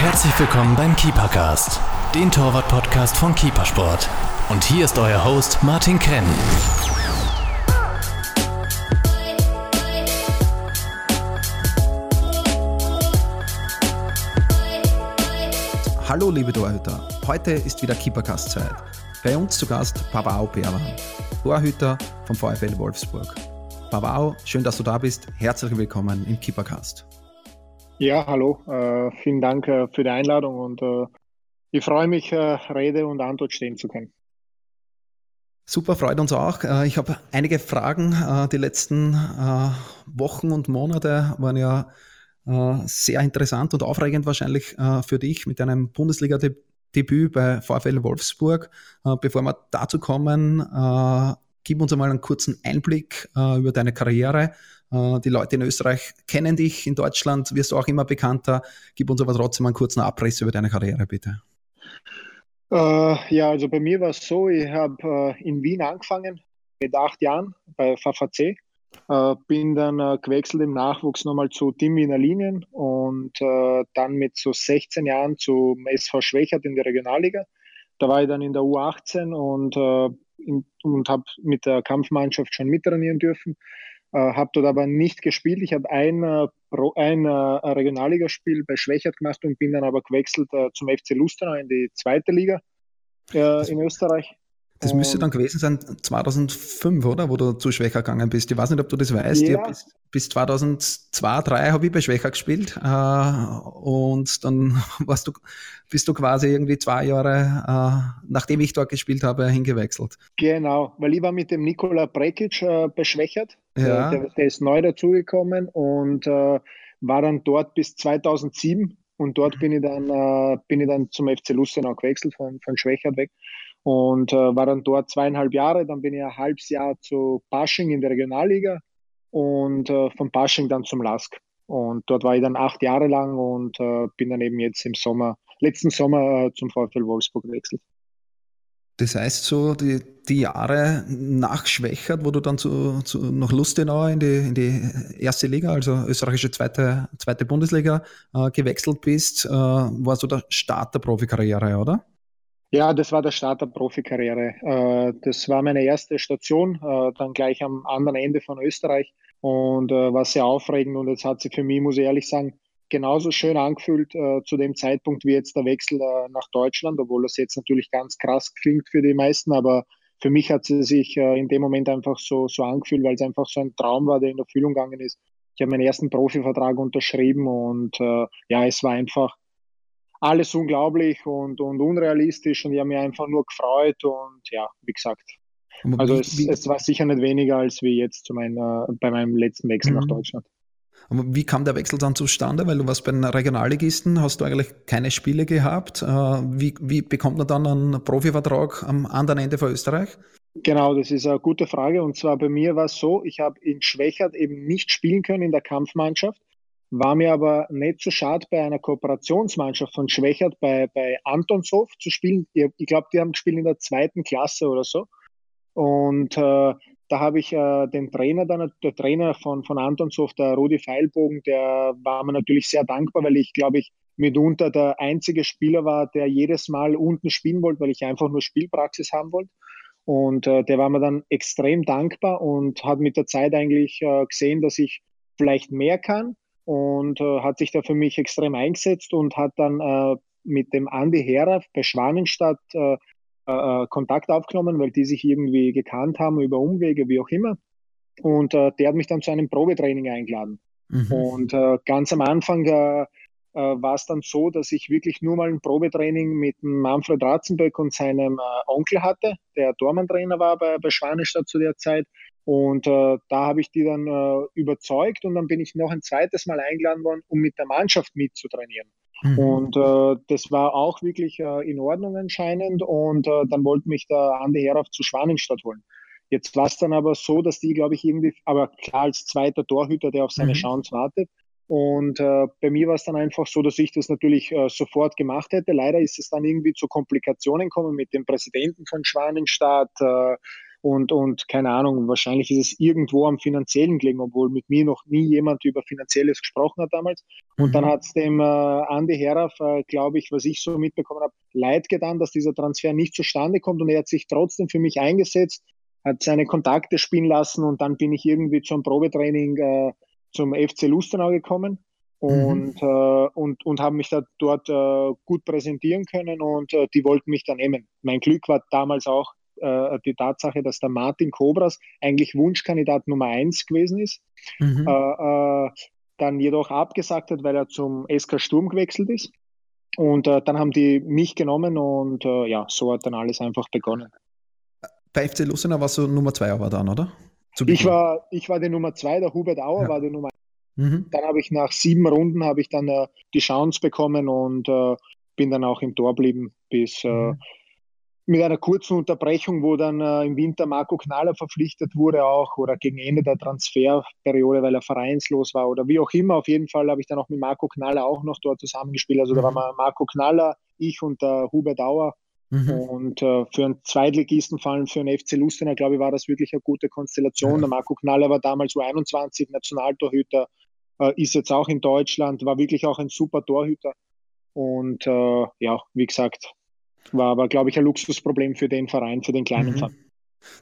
Herzlich willkommen beim Keepercast, den Torwart-Podcast von Keepersport. Und hier ist euer Host Martin Krenn. Hallo liebe Torhüter, heute ist wieder Keepercast-Zeit. Bei uns zu Gast Pavao Perwan, Torhüter vom VfL Wolfsburg. Pavao, schön, dass du da bist. Herzlich willkommen im Keepercast. Ja, hallo. Äh, vielen Dank äh, für die Einladung und äh, ich freue mich, äh, Rede und Antwort stehen zu können. Super, freut uns auch. Äh, ich habe einige Fragen. Äh, die letzten Wochen und Monate waren ja sehr interessant und aufregend wahrscheinlich für dich mit deinem Bundesliga-Debüt bei VfL Wolfsburg. Bevor wir dazu kommen, gib uns einmal einen kurzen Einblick über deine Karriere. Äh, die Leute in Österreich kennen dich, in Deutschland wirst du auch immer bekannter. Gib uns aber trotzdem einen kurzen Abriss über deine Karriere, bitte. Äh, ja, also bei mir war es so, ich habe äh, in Wien angefangen mit acht Jahren bei VVC. Äh, bin dann gewechselt im Nachwuchs nochmal zu Team Wiener Linien und dann mit so 16 Jahren zum SV Schwächert in der Regionalliga. Da war ich dann in der U18 und, und habe mit der Kampfmannschaft schon mittrainieren dürfen. Äh, habe dort aber nicht gespielt. Ich habe ein, äh, ein äh, Regionalligaspiel bei Schwächert gemacht und bin dann aber gewechselt äh, zum FC Lustenau in die zweite Liga äh, in Österreich. Das müsste dann gewesen sein 2005, oder? Wo du zu Schwächer gegangen bist. Ich weiß nicht, ob du das weißt. Ja. Bis, bis 2002, 2003 habe ich bei Schwächer gespielt. Äh, und dann warst du, bist du quasi irgendwie zwei Jahre, äh, nachdem ich dort gespielt habe, hingewechselt. Genau, weil ich war mit dem Nikola Brekic äh, beschwächert. Ja. Der, der, ist neu dazugekommen und äh, war dann dort bis 2007. Und dort mhm. bin ich dann, äh, bin ich dann zum FC Lustenau gewechselt, von, von Schwächert weg und äh, war dann dort zweieinhalb Jahre. Dann bin ich ein halbes Jahr zu Pasching in der Regionalliga und äh, von Pasching dann zum Lask. Und dort war ich dann acht Jahre lang und äh, bin dann eben jetzt im Sommer, letzten Sommer äh, zum VfL Wolfsburg gewechselt. Das heißt so, die, die Jahre nach Schwächert, wo du dann zu, zu nach Lustenau in die, in die erste Liga, also österreichische zweite, zweite Bundesliga, äh, gewechselt bist, äh, war so der Start der Profikarriere, oder? Ja, das war der Start der Profikarriere. Äh, das war meine erste Station, äh, dann gleich am anderen Ende von Österreich und äh, war sehr aufregend und jetzt hat sich für mich, muss ich ehrlich sagen, genauso schön angefühlt zu dem Zeitpunkt wie jetzt der Wechsel nach Deutschland, obwohl das jetzt natürlich ganz krass klingt für die meisten, aber für mich hat sie sich in dem Moment einfach so, so angefühlt, weil es einfach so ein Traum war, der in Erfüllung gegangen ist. Ich habe meinen ersten Profivertrag unterschrieben und ja, es war einfach alles unglaublich und, und unrealistisch und ich habe mich einfach nur gefreut und ja, wie gesagt. Also wie, es, wie, es, war sicher nicht weniger als wie jetzt zu meiner, bei meinem letzten Wechsel nach mhm. Deutschland. Aber wie kam der Wechsel dann zustande? Weil du warst bei den Regionalligisten, hast du eigentlich keine Spiele gehabt. Äh, wie, wie bekommt man dann einen Profivertrag am anderen Ende von Österreich? Genau, das ist eine gute Frage. Und zwar bei mir war es so, ich habe in Schwächert eben nicht spielen können in der Kampfmannschaft. War mir aber nicht so schade, bei einer Kooperationsmannschaft von Schwächert bei, bei Antonshof zu spielen. Ich glaube, die haben gespielt in der zweiten Klasse oder so. Und äh, da habe ich äh, den Trainer dann, der Trainer von, von Antonshof, der Rudi Feilbogen, der war mir natürlich sehr dankbar, weil ich, glaube ich, mitunter der einzige Spieler war, der jedes Mal unten spielen wollte, weil ich einfach nur Spielpraxis haben wollte. Und äh, der war mir dann extrem dankbar und hat mit der Zeit eigentlich äh, gesehen, dass ich vielleicht mehr kann und äh, hat sich da für mich extrem eingesetzt und hat dann äh, mit dem Andi Herer bei Schwanenstadt äh, äh, äh, Kontakt aufgenommen, weil die sich irgendwie gekannt haben über Umwege, wie auch immer. Und äh, der hat mich dann zu einem Probetraining eingeladen. Mhm. Und ganz am Anfang war es dann so, dass ich wirklich nur mal ein Probetraining mit Manfred Ratzenböck und seinem Onkel hatte, der Dormantrainer war bei, bei Schwanenstadt zu der Zeit. Und äh, da habe ich die dann äh, überzeugt und dann bin ich noch ein zweites Mal eingeladen worden, um mit der Mannschaft mitzutrainieren. Mhm. Und äh, das war auch wirklich äh, in Ordnung anscheinend. Und äh, dann wollte mich der Andi Herauf zu Schwanenstadt holen. Jetzt war es dann aber so, dass die, glaube ich, irgendwie, aber klar als zweiter Torhüter, der auf seine mhm. Chance wartet. Und äh, bei mir war es dann einfach so, dass ich das natürlich sofort gemacht hätte. Leider ist es dann irgendwie zu Komplikationen gekommen mit dem Präsidenten von Schwanenstadt. Und, und keine Ahnung, wahrscheinlich ist es irgendwo am finanziellen gelegen, obwohl mit mir noch nie jemand über Finanzielles gesprochen hat damals. Und mhm. dann hat es dem äh, Andy Heraff, äh, glaube ich, was ich so mitbekommen habe, leid getan, dass dieser Transfer nicht zustande kommt und er hat sich trotzdem für mich eingesetzt, hat seine Kontakte spielen lassen und dann bin ich irgendwie zum Probetraining äh, zum FC Lustenau gekommen und, mhm. äh, und, und haben mich da dort äh, gut präsentieren können und äh, die wollten mich dann nehmen. Mein Glück war damals auch äh, die Tatsache, dass der Martin Kobras eigentlich Wunschkandidat Nummer eins gewesen ist, mhm. Äh, äh, dann jedoch abgesagt hat, weil er zum SK Sturm gewechselt ist. Und dann haben die mich genommen und ja, so hat dann alles einfach begonnen. Bei FC Lustenau warst du Nummer zwei aber dann, oder? Ich war, ich war die Nummer zwei, der Hubert Auer ja. war die Nummer Mhm. Dann habe ich nach sieben Runden habe ich dann äh, die Chance bekommen und äh, bin dann auch im Tor geblieben bis äh, mhm. Mit einer kurzen Unterbrechung, wo dann äh, im Winter Marco Knaller verpflichtet wurde auch oder gegen Ende der Transferperiode, weil er vereinslos war oder wie auch immer. Auf jeden Fall habe ich dann auch mit Marco Knaller auch noch dort zusammengespielt. Also mhm. da war mhm. Marco Knaller, ich und der Hubert Auer Mhm. Und äh, für einen Zweitligisten, vor allem für einen FC Lustenau, glaube ich, war das wirklich eine gute Konstellation. Ja. Der Marco Knaller war damals U21 Nationaltorhüter, äh, ist jetzt auch in Deutschland, war wirklich auch ein super Torhüter. Und äh, ja, wie gesagt, war aber, glaube ich, ein Luxusproblem für den Verein, für den kleinen mhm. Verein.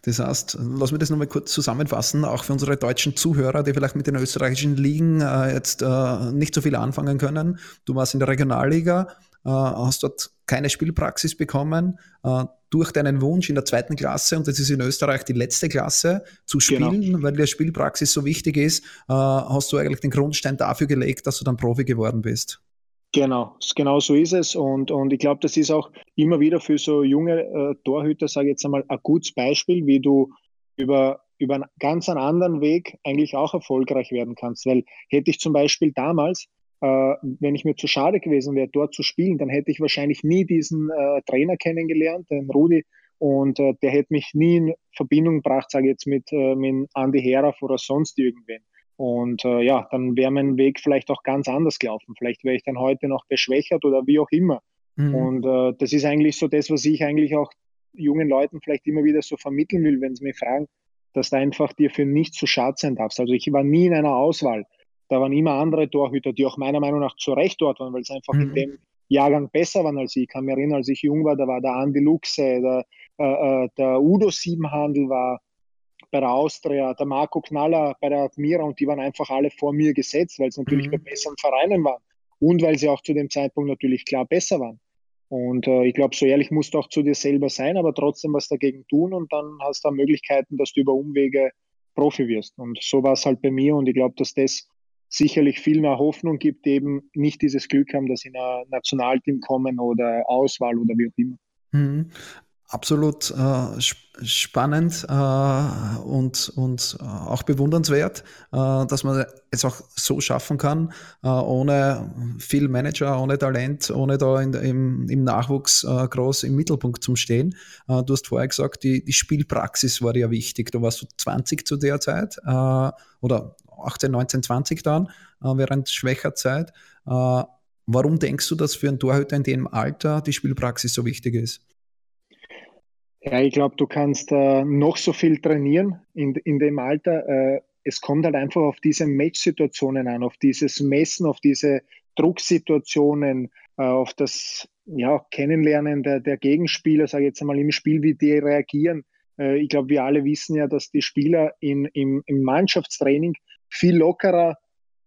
Das heißt, lass mich das nochmal kurz zusammenfassen, auch für unsere deutschen Zuhörer, die vielleicht mit den österreichischen Ligen äh, jetzt äh, nicht so viel anfangen können. Du warst in der Regionalliga, äh, hast dort keine Spielpraxis bekommen, äh, durch deinen Wunsch in der zweiten Klasse, und das ist in Österreich die letzte Klasse, zu genau. spielen, genau. weil die Spielpraxis so wichtig ist, äh, hast du eigentlich den Grundstein dafür gelegt, dass du dann Profi geworden bist. Genau, genau so ist es. Und, und ich glaube, das ist auch immer wieder für so junge äh, Torhüter, sage ich jetzt einmal, ein gutes Beispiel, wie du über, über einen ganz anderen Weg eigentlich auch erfolgreich werden kannst. Weil hätte ich zum Beispiel damals äh, wenn ich mir zu schade gewesen wäre, dort zu spielen, dann hätte ich wahrscheinlich nie diesen äh, Trainer kennengelernt, den Rudi, und äh, der hätte mich nie in Verbindung gebracht, sage ich jetzt, mit, äh, mit Andy Herauf oder sonst irgendwen. Und äh, ja, dann wäre mein Weg vielleicht auch ganz anders gelaufen. Vielleicht wäre ich dann heute noch beschwächert oder wie auch immer. Mhm. Und äh, das ist eigentlich so das, was ich eigentlich auch jungen Leuten vielleicht immer wieder so vermitteln will, wenn sie mich fragen, dass du einfach dir für nichts zu schade sein darfst. Also ich war nie in einer Auswahl. Da waren immer andere Torhüter, die auch meiner Meinung nach zu Recht dort waren, weil es einfach mhm. in dem Jahrgang besser waren als ich. Ich kann mich erinnern, als ich jung war, da war der Andi Luxe, der, äh, äh, der Udo Siebenhandel war bei der Austria, der Marco Knaller bei der Admira und die waren einfach alle vor mir gesetzt, weil es natürlich mhm. bei besseren Vereinen waren und weil sie auch zu dem Zeitpunkt natürlich klar besser waren. Und äh, ich glaube, so ehrlich musst du auch zu dir selber sein, aber trotzdem was dagegen tun und dann hast du Möglichkeiten, dass du über Umwege Profi wirst. Und so war es halt bei mir und ich glaube, dass das sicherlich viel mehr Hoffnung gibt, eben nicht dieses Glück haben, dass sie in ein Nationalteam kommen oder Auswahl oder wie auch immer. Mhm. Absolut äh, spannend äh, und, und äh, auch bewundernswert, äh, dass man es auch so schaffen kann, äh, ohne viel Manager, ohne Talent, ohne da in, im, im Nachwuchs äh, groß im Mittelpunkt zu stehen. du hast vorher gesagt, die, die Spielpraxis war ja wichtig. Du warst 20 zu der Zeit oder 18, 19, 20 dann, äh, während schwächer Zeit. Warum denkst du, dass für einen Torhüter in dem Alter die Spielpraxis so wichtig ist? Ja, ich glaube, du kannst äh, noch so viel trainieren in, in dem Alter. Äh, es kommt halt einfach auf diese Match-Situationen an, auf dieses Messen, auf diese Drucksituationen, äh, auf das ja, Kennenlernen der, der Gegenspieler, sage ich jetzt einmal im Spiel, wie die reagieren. Äh, ich glaube, wir alle wissen ja, dass die Spieler in, im, im Mannschaftstraining viel lockerer,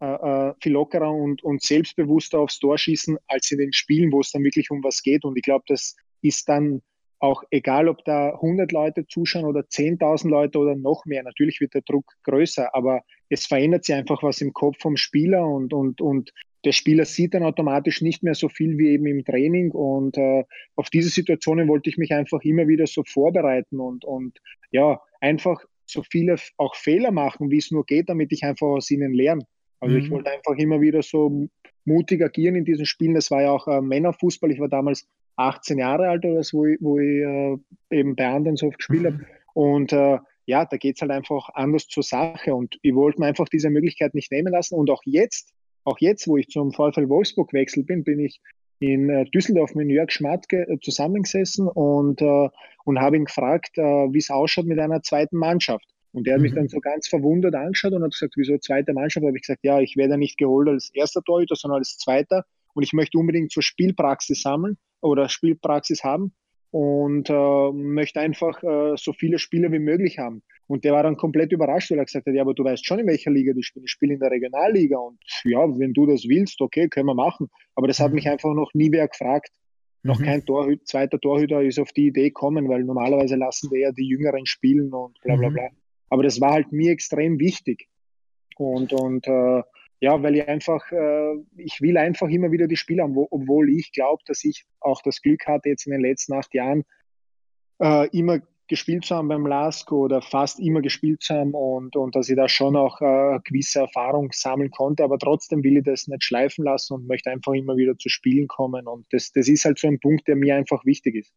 äh, äh, viel lockerer und, und selbstbewusster aufs Tor schießen, als in den Spielen, wo es dann wirklich um was geht. Und ich glaube, das ist dann auch egal, ob da 100 Leute zuschauen oder 10.000 Leute oder noch mehr. Natürlich wird der Druck größer, aber es verändert sich einfach was im Kopf vom Spieler und, und, und der Spieler sieht dann automatisch nicht mehr so viel wie eben im Training. Und äh, auf diese Situationen wollte ich mich einfach immer wieder so vorbereiten und, und ja, einfach so viele auch Fehler machen, wie es nur geht, damit ich einfach aus ihnen lerne. Also mhm. ich wollte einfach immer wieder so mutig agieren in diesen Spielen. Das war ja auch äh, Männerfußball. Ich war damals 18 Jahre alt oder so, wo ich, wo ich äh, eben bei anderen so gespielt mhm. habe. Und äh, ja, da geht es halt einfach anders zur Sache. Und ich wollte mir einfach diese Möglichkeit nicht nehmen lassen. Und auch jetzt, auch jetzt, wo ich zum VfL Wolfsburg wechselt bin, bin ich in äh, Düsseldorf mit Jörg Schmatke äh, zusammengesessen und, äh, und habe ihn gefragt, äh, wie es ausschaut mit einer zweiten Mannschaft. Und der hat mhm. mich dann so ganz verwundert angeschaut und hat gesagt, wieso zweite Mannschaft? Da habe ich gesagt, ja, ich werde nicht geholt als erster Torhüter, sondern als zweiter. Und ich möchte unbedingt zur Spielpraxis sammeln oder Spielpraxis haben und äh, möchte einfach äh, so viele Spiele wie möglich haben. Und der war dann komplett überrascht, weil er gesagt hat, ja, aber du weißt schon, in welcher Liga ich spiele. Ich spiele in der Regionalliga und ja, wenn du das willst, okay, können wir machen. Aber das hat mhm. mich einfach noch nie wer gefragt. Noch mhm. kein Torhüter, zweiter Torhüter ist auf die Idee gekommen, weil normalerweise lassen wir ja die Jüngeren spielen und bla bla mhm. bla. Aber das war halt mir extrem wichtig. Und, und äh, ja, weil ich einfach, äh, ich will einfach immer wieder die Spiele haben, wo, obwohl ich glaube, dass ich auch das Glück hatte, jetzt in den letzten acht Jahren äh, immer gespielt zu haben beim LASK oder fast immer gespielt zu haben und, und dass ich da schon auch äh, gewisse Erfahrung sammeln konnte, aber trotzdem will ich das nicht schleifen lassen und möchte einfach immer wieder zu Spielen kommen und das, das ist halt so ein Punkt, der mir einfach wichtig ist.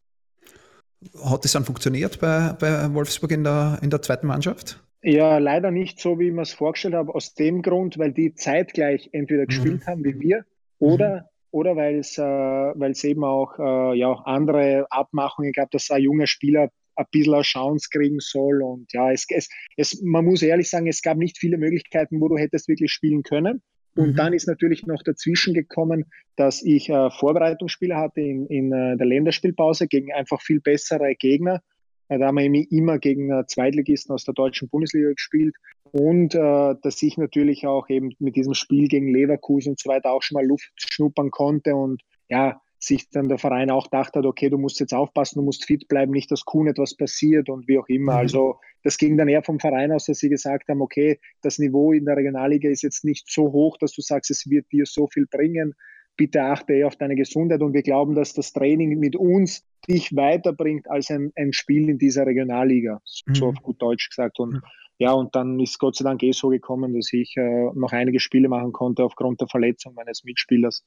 Hat das dann funktioniert bei, bei Wolfsburg in der, in der zweiten Mannschaft? Ja, leider nicht so, wie ich mir es vorgestellt habe, aus dem Grund, weil die zeitgleich entweder mhm. gespielt haben wie wir oder, mhm. oder weil es äh, eben auch äh, ja, andere Abmachungen gab, dass ein junger Spieler ein bisschen eine Chance kriegen soll. Und ja, es, es, es, man muss ehrlich sagen, es gab nicht viele Möglichkeiten, wo du hättest wirklich spielen können. Und mhm. dann ist natürlich noch dazwischen gekommen, dass ich äh, Vorbereitungsspiele hatte in, in äh, der Länderspielpause gegen einfach viel bessere Gegner. Da haben wir immer gegen äh, Zweitligisten aus der deutschen Bundesliga gespielt und äh, dass ich natürlich auch eben mit diesem Spiel gegen Leverkusen und so weiter auch schon mal Luft schnuppern konnte und ja, sich dann der Verein auch dachte hat, okay, du musst jetzt aufpassen, du musst fit bleiben, nicht, dass Kuhn etwas passiert und wie auch immer. Mhm. Also das ging dann eher vom Verein aus, dass sie gesagt haben, okay, das Niveau in der Regionalliga ist jetzt nicht so hoch, dass du sagst, es wird dir so viel bringen bitte achte eh auf deine Gesundheit und wir glauben, dass das Training mit uns dich weiterbringt als ein, ein Spiel in dieser Regionalliga, mhm. so auf gut Deutsch gesagt. Und mhm. ja, und dann ist Gott sei Dank eh so gekommen, dass ich äh, noch einige Spiele machen konnte aufgrund der Verletzung meines Mitspielers.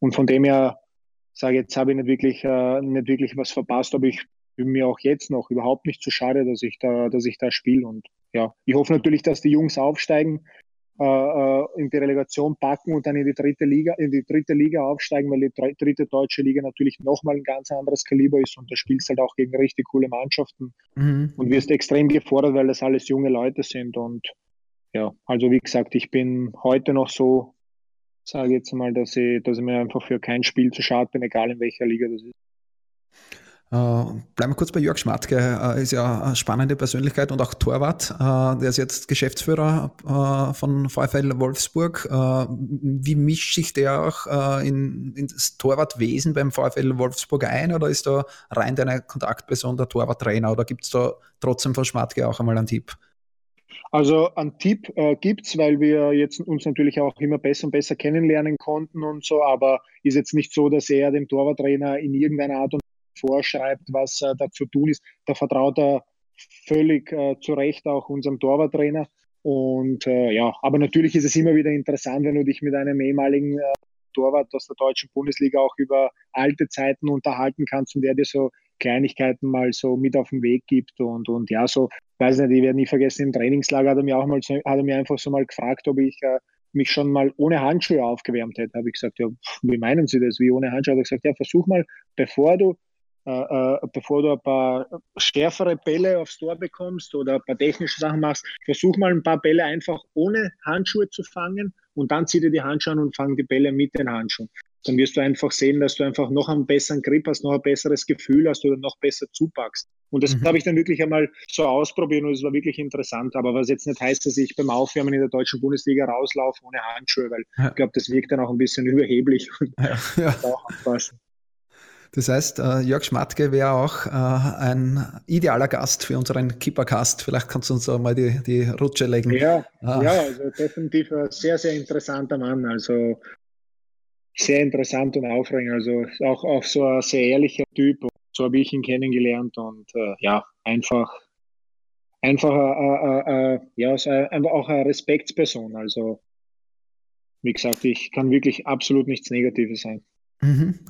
Und von dem her sage ich, jetzt habe ich nicht wirklich, äh, nicht wirklich was verpasst, aber ich bin mir auch jetzt noch überhaupt nicht zu schade, dass ich da, dass ich da spiele. Und ja, ich hoffe natürlich, dass die Jungs aufsteigen in die Relegation packen und dann in die dritte Liga, in die dritte Liga aufsteigen, weil die dritte deutsche Liga natürlich nochmal ein ganz anderes Kaliber ist und da spielst halt auch gegen richtig coole Mannschaften mhm. und wirst extrem gefordert, weil das alles junge Leute sind und ja, also wie gesagt, ich bin heute noch so, sage jetzt mal, dass ich, dass ich mir einfach für kein Spiel zu schade bin, egal in welcher Liga das ist. Äh, bleiben wir kurz bei Jörg Schmatke, äh, ist ja eine spannende Persönlichkeit und auch Torwart. Äh, der ist jetzt Geschäftsführer von VfL Wolfsburg. Wie mischt sich der auch in, in, das Torwartwesen beim VfL Wolfsburg ein oder ist da rein deine Kontaktperson der Torwarttrainer oder gibt es da trotzdem von Schmatke auch einmal einen Tipp? Also einen Tipp äh, gibt es, weil wir jetzt uns natürlich auch immer besser und besser kennenlernen konnten und so, aber ist jetzt nicht so, dass er dem Torwarttrainer in irgendeiner Art und vorschreibt, was äh, da zu tun ist. Da vertraut er völlig äh, zu Recht auch unserem Torwarttrainer. Und äh, ja, aber natürlich ist es immer wieder interessant, wenn du dich mit einem ehemaligen äh, Torwart aus der deutschen Bundesliga auch über alte Zeiten unterhalten kannst und der dir so Kleinigkeiten mal so mit auf den Weg gibt und, und ja, so, weiß nicht, ich werde nie vergessen, im Trainingslager hat er mir auch mal, hat er mir einfach so mal gefragt, ob ich äh, mich schon mal ohne Handschuhe aufgewärmt hätte. Habe ich gesagt, ja, wie meinen Sie das, wie ohne Handschuhe? Hat er gesagt, ja, versuch mal, bevor du äh, äh, bevor du ein paar schärfere Bälle aufs Tor bekommst oder ein paar technische Sachen machst, versuch mal ein paar Bälle einfach ohne Handschuhe zu fangen und dann zieh dir die Handschuhe an und fang die Bälle mit den Handschuhen. Dann wirst du einfach sehen, dass du einfach noch einen besseren Grip hast, noch ein besseres Gefühl hast oder noch besser zupackst. Und das mhm. habe ich dann wirklich einmal so ausprobiert und es war wirklich interessant. Aber was jetzt nicht heißt, dass ich beim Aufwärmen in der deutschen Bundesliga rauslaufe ohne Handschuhe, weil ja. ich glaube, das wirkt dann auch ein bisschen überheblich. Ja. ja. Auch aufpassen. Das heißt, äh, Jörg Schmatke wäre auch äh, ein idealer Gast für unseren Kippercast. Vielleicht kannst du uns auch mal die, die Rutsche legen. Ja, ah. ja, also definitiv ein sehr, sehr interessanter Mann. Also sehr interessant und aufregend. Also auch, auch so ein sehr ehrlicher Typ. So habe ich ihn kennengelernt und äh, ja, einfach, einfach äh, äh, ja, einfach auch eine Respektsperson. Also wie gesagt, ich kann wirklich absolut nichts Negatives sein. Mhm.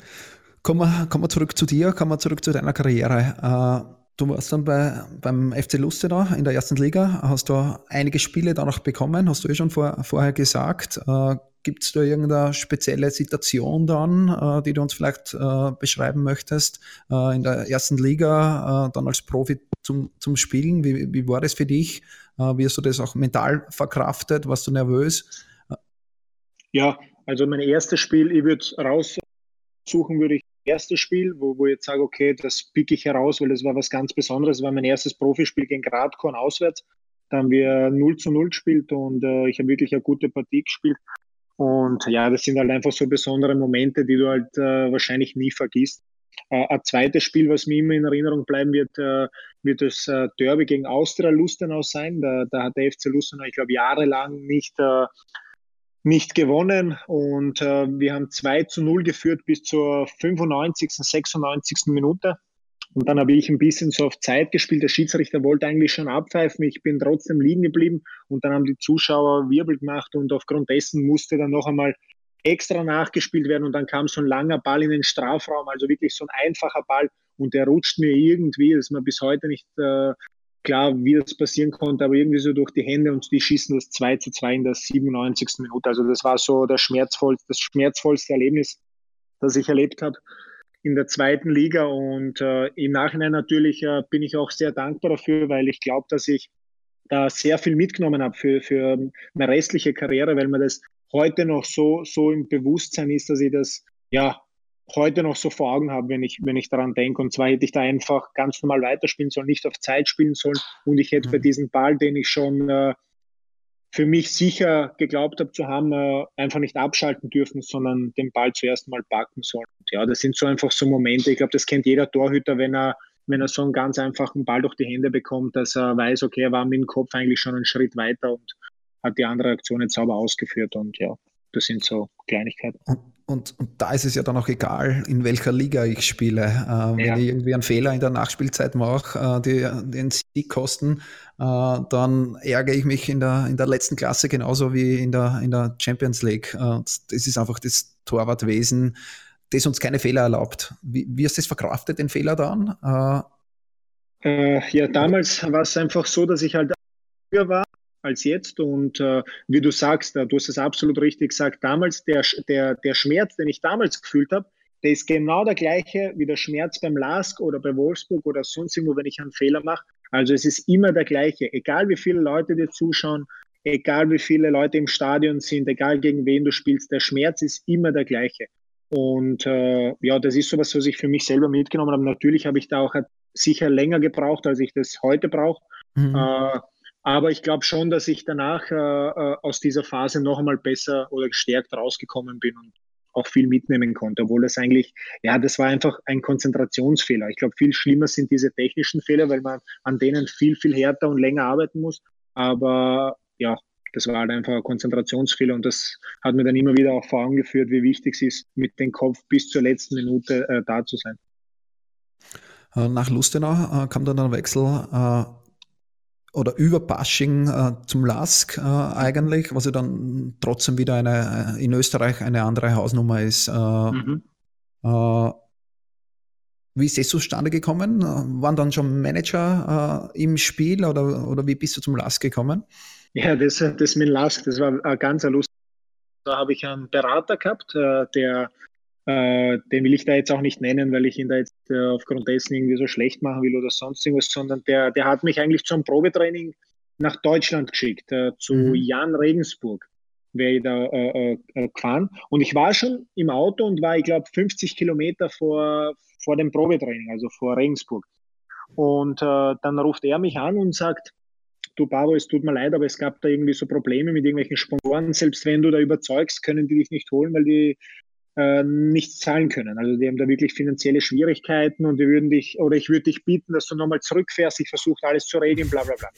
Kommen wir, kommen wir zurück zu dir, kommen wir zurück zu deiner Karriere. Äh, Du warst dann bei, beim FC Lustenau in der ersten Liga, hast du einige Spiele da noch bekommen, hast du eh schon vor, vorher gesagt. Äh, Gibt es da irgendeine spezielle Situation dann, äh, die du uns vielleicht beschreiben möchtest? In der ersten Liga, dann als Profi zum, zum Spielen, wie, wie war das für dich? Wie hast du das auch mental verkraftet? Warst du nervös? Ja, also mein erstes Spiel, ich würde raussuchen, würde ich erstes Spiel, wo, wo ich jetzt sage, okay, das picke ich heraus, weil das war was ganz Besonderes. Das war mein erstes Profispiel gegen Gradkorn auswärts. Da haben wir 0 zu 0 gespielt und äh, ich habe wirklich eine gute Partie gespielt. Und ja, das sind halt einfach so besondere Momente, die du halt äh, wahrscheinlich nie vergisst. Äh, ein zweites Spiel, was mir immer in Erinnerung bleiben wird, äh, wird das äh, Derby gegen Austria Lustenau sein. Da, da hat der FC Lustenau, ich glaube, jahrelang nicht äh, nicht gewonnen und äh, wir haben 2 zu 0 geführt bis zur 95., 96. Minute. Und dann habe ich ein bisschen so auf Zeit gespielt. Der Schiedsrichter wollte eigentlich schon abpfeifen. Ich bin trotzdem liegen geblieben und dann haben die Zuschauer Wirbel gemacht und aufgrund dessen musste dann noch einmal extra nachgespielt werden und dann kam so ein langer Ball in den Strafraum, also wirklich so ein einfacher Ball und der rutscht mir irgendwie, das ist mir bis heute nicht äh, klar, wie das passieren konnte, aber irgendwie so durch die Hände und die schießen das 2 zu 2 in der 97. Minute. Also das war so das schmerzvollste, das schmerzvollste Erlebnis, das ich erlebt habe in der zweiten Liga. Und äh, im Nachhinein natürlich äh, bin ich auch sehr dankbar dafür, weil ich glaube, dass ich da sehr viel mitgenommen habe für, für meine restliche Karriere, weil mir das heute noch so, so im Bewusstsein ist, dass ich das ja heute noch so vor Augen habe, wenn ich, wenn ich daran denke. Und zwar hätte ich da einfach ganz normal weiterspielen sollen, nicht auf Zeit spielen sollen. Und ich hätte mhm. bei diesem Ball, den ich schon äh, für mich sicher geglaubt habe zu haben, äh, einfach nicht abschalten dürfen, sondern den Ball zuerst mal packen sollen. Und ja, das sind so einfach so Momente. Ich glaube, das kennt jeder Torhüter, wenn er, wenn er so einen ganz einfachen Ball durch die Hände bekommt, dass er weiß, okay, er war mit dem Kopf eigentlich schon einen Schritt weiter und hat die andere Aktion jetzt sauber ausgeführt. Und ja, das sind so Kleinigkeiten. Und, und, da ist es ja dann auch egal, in welcher Liga ich spiele. Äh, wenn ja. ich irgendwie einen Fehler in der Nachspielzeit mache, äh, die den Sieg kosten, äh, dann ärgere ich mich in der, in der letzten Klasse genauso wie in der, in der Champions League. Äh, das ist einfach das Torwartwesen, das uns keine Fehler erlaubt. Wie, wie hast du das verkraftet, den Fehler dann? Äh, äh, ja, damals war es einfach so, dass ich halt war als jetzt. Und äh, wie du sagst, äh, du hast es absolut richtig gesagt, damals der, der, der Schmerz, den ich damals gefühlt habe, der ist genau der gleiche wie der Schmerz beim Lask oder bei Wolfsburg oder sonst irgendwo, wenn ich einen Fehler mache. Also es ist immer der gleiche, egal wie viele Leute dir zuschauen, egal wie viele Leute im Stadion sind, egal gegen wen du spielst, der Schmerz ist immer der gleiche. Und äh, ja, das ist sowas, was ich für mich selber mitgenommen habe. Natürlich habe ich da auch sicher länger gebraucht, als ich das heute brauche. Mhm. Äh, aber ich glaube schon, dass ich danach äh, äh, aus dieser Phase noch einmal besser oder gestärkt rausgekommen bin und auch viel mitnehmen konnte, obwohl das eigentlich, ja, das war einfach ein Konzentrationsfehler. Ich glaube, viel schlimmer sind diese technischen Fehler, weil man an denen viel, viel härter und länger arbeiten muss. Aber ja, das war halt einfach ein Konzentrationsfehler und das hat mir dann immer wieder auch vor Augen geführt, wie wichtig es ist, mit dem Kopf bis zur letzten Minute äh, da zu sein. Äh, nach Lustenau äh, kam dann ein Wechsel äh, oder über Bashing äh, zum Lask äh, eigentlich, was ja dann trotzdem wieder eine äh, in Österreich eine andere Hausnummer ist. Äh, mhm. Äh, wie ist das zustande gekommen? Waren dann schon Manager äh, im Spiel oder, oder wie bist du zum Lask gekommen? Ja, das, das mit Lask, das war ganz lustig. Da habe ich einen Berater gehabt, der äh, den will ich da jetzt auch nicht nennen, weil ich ihn da jetzt äh, aufgrund dessen irgendwie so schlecht machen will oder sonst irgendwas, sondern der, der hat mich eigentlich zum Probetraining nach Deutschland geschickt, äh, zu mhm. Jan Regensburg wäre ich da äh, äh, gefahren. Und ich war schon im Auto und war, ich glaube, 50 Kilometer vor, vor dem Probetraining, also vor Regensburg. Und äh, dann ruft er mich an und sagt, du Babo, es tut mir leid, aber es gab da irgendwie so Probleme mit irgendwelchen Sponsoren. Selbst wenn du da überzeugst, können die dich nicht holen, weil die äh, nichts zahlen können. Also die haben da wirklich finanzielle Schwierigkeiten und wir würden dich, oder ich würde dich bieten, dass du nochmal zurückfährst, ich versuche alles zu regeln, bla bla bla.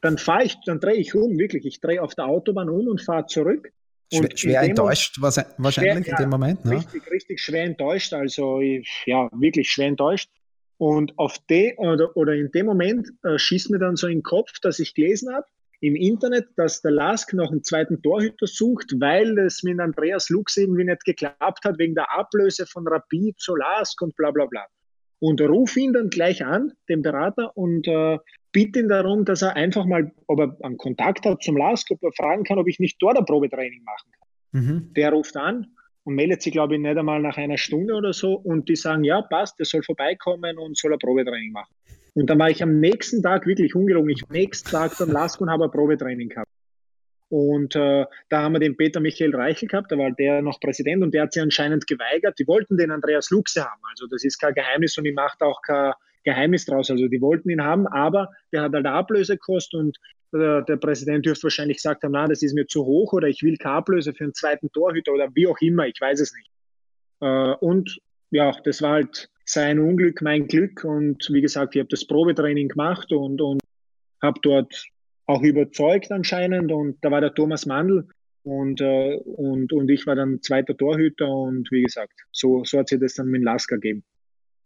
Dann fahre ich, dann drehe ich um, wirklich. Ich drehe auf der Autobahn um und fahre zurück. Und schwer enttäuscht was, wahrscheinlich schwer, in dem Moment. Ja, ne? Richtig, richtig schwer enttäuscht. Also ja, wirklich schwer enttäuscht. Und auf de, oder, oder in dem Moment äh, schießt mir dann so in den Kopf, dass ich gelesen habe, im Internet, dass der Lask noch einen zweiten Torhüter sucht, weil es mit Andreas Lux irgendwie nicht geklappt hat, wegen der Ablöse von Rapid zu Lask und bla bla bla. und ruf ihn dann gleich an, den Berater, und äh, bitte ihn darum, dass er einfach mal, ob er einen Kontakt hat zum LASK, ob er fragen kann, ob ich nicht dort ein Probetraining machen kann. Mhm. Der ruft an und meldet sich, glaube ich, nicht einmal nach einer Stunde oder so und die sagen, ja, passt, der soll vorbeikommen und soll ein Probetraining machen. Und dann war ich am nächsten Tag wirklich ungelogen, ich am nächsten Tag beim LASK und habe ein Probetraining gehabt. Und äh, da haben wir den Peter Michael Reichel gehabt, da war der noch Präsident und der hat sich anscheinend geweigert. Die wollten den Andreas Luxe haben. Also das ist kein Geheimnis und ich mache auch kein Geheimnis draus. Also die wollten ihn haben, aber der hat halt Ablöse gekostet und äh, der Präsident dürfte wahrscheinlich gesagt haben, na, das ist mir zu hoch oder ich will keine Ablöse für einen zweiten Torhüter oder wie auch immer, ich weiß es nicht. Äh, und ja, das war halt sein Unglück, mein Glück. Und wie gesagt, ich habe das Probetraining gemacht und, und habe dort auch überzeugt anscheinend. Und da war der Thomas Mandl und, äh, und, und ich war dann zweiter Torhüter. Und wie gesagt, so, so hat sich das dann mit Lasker gegeben.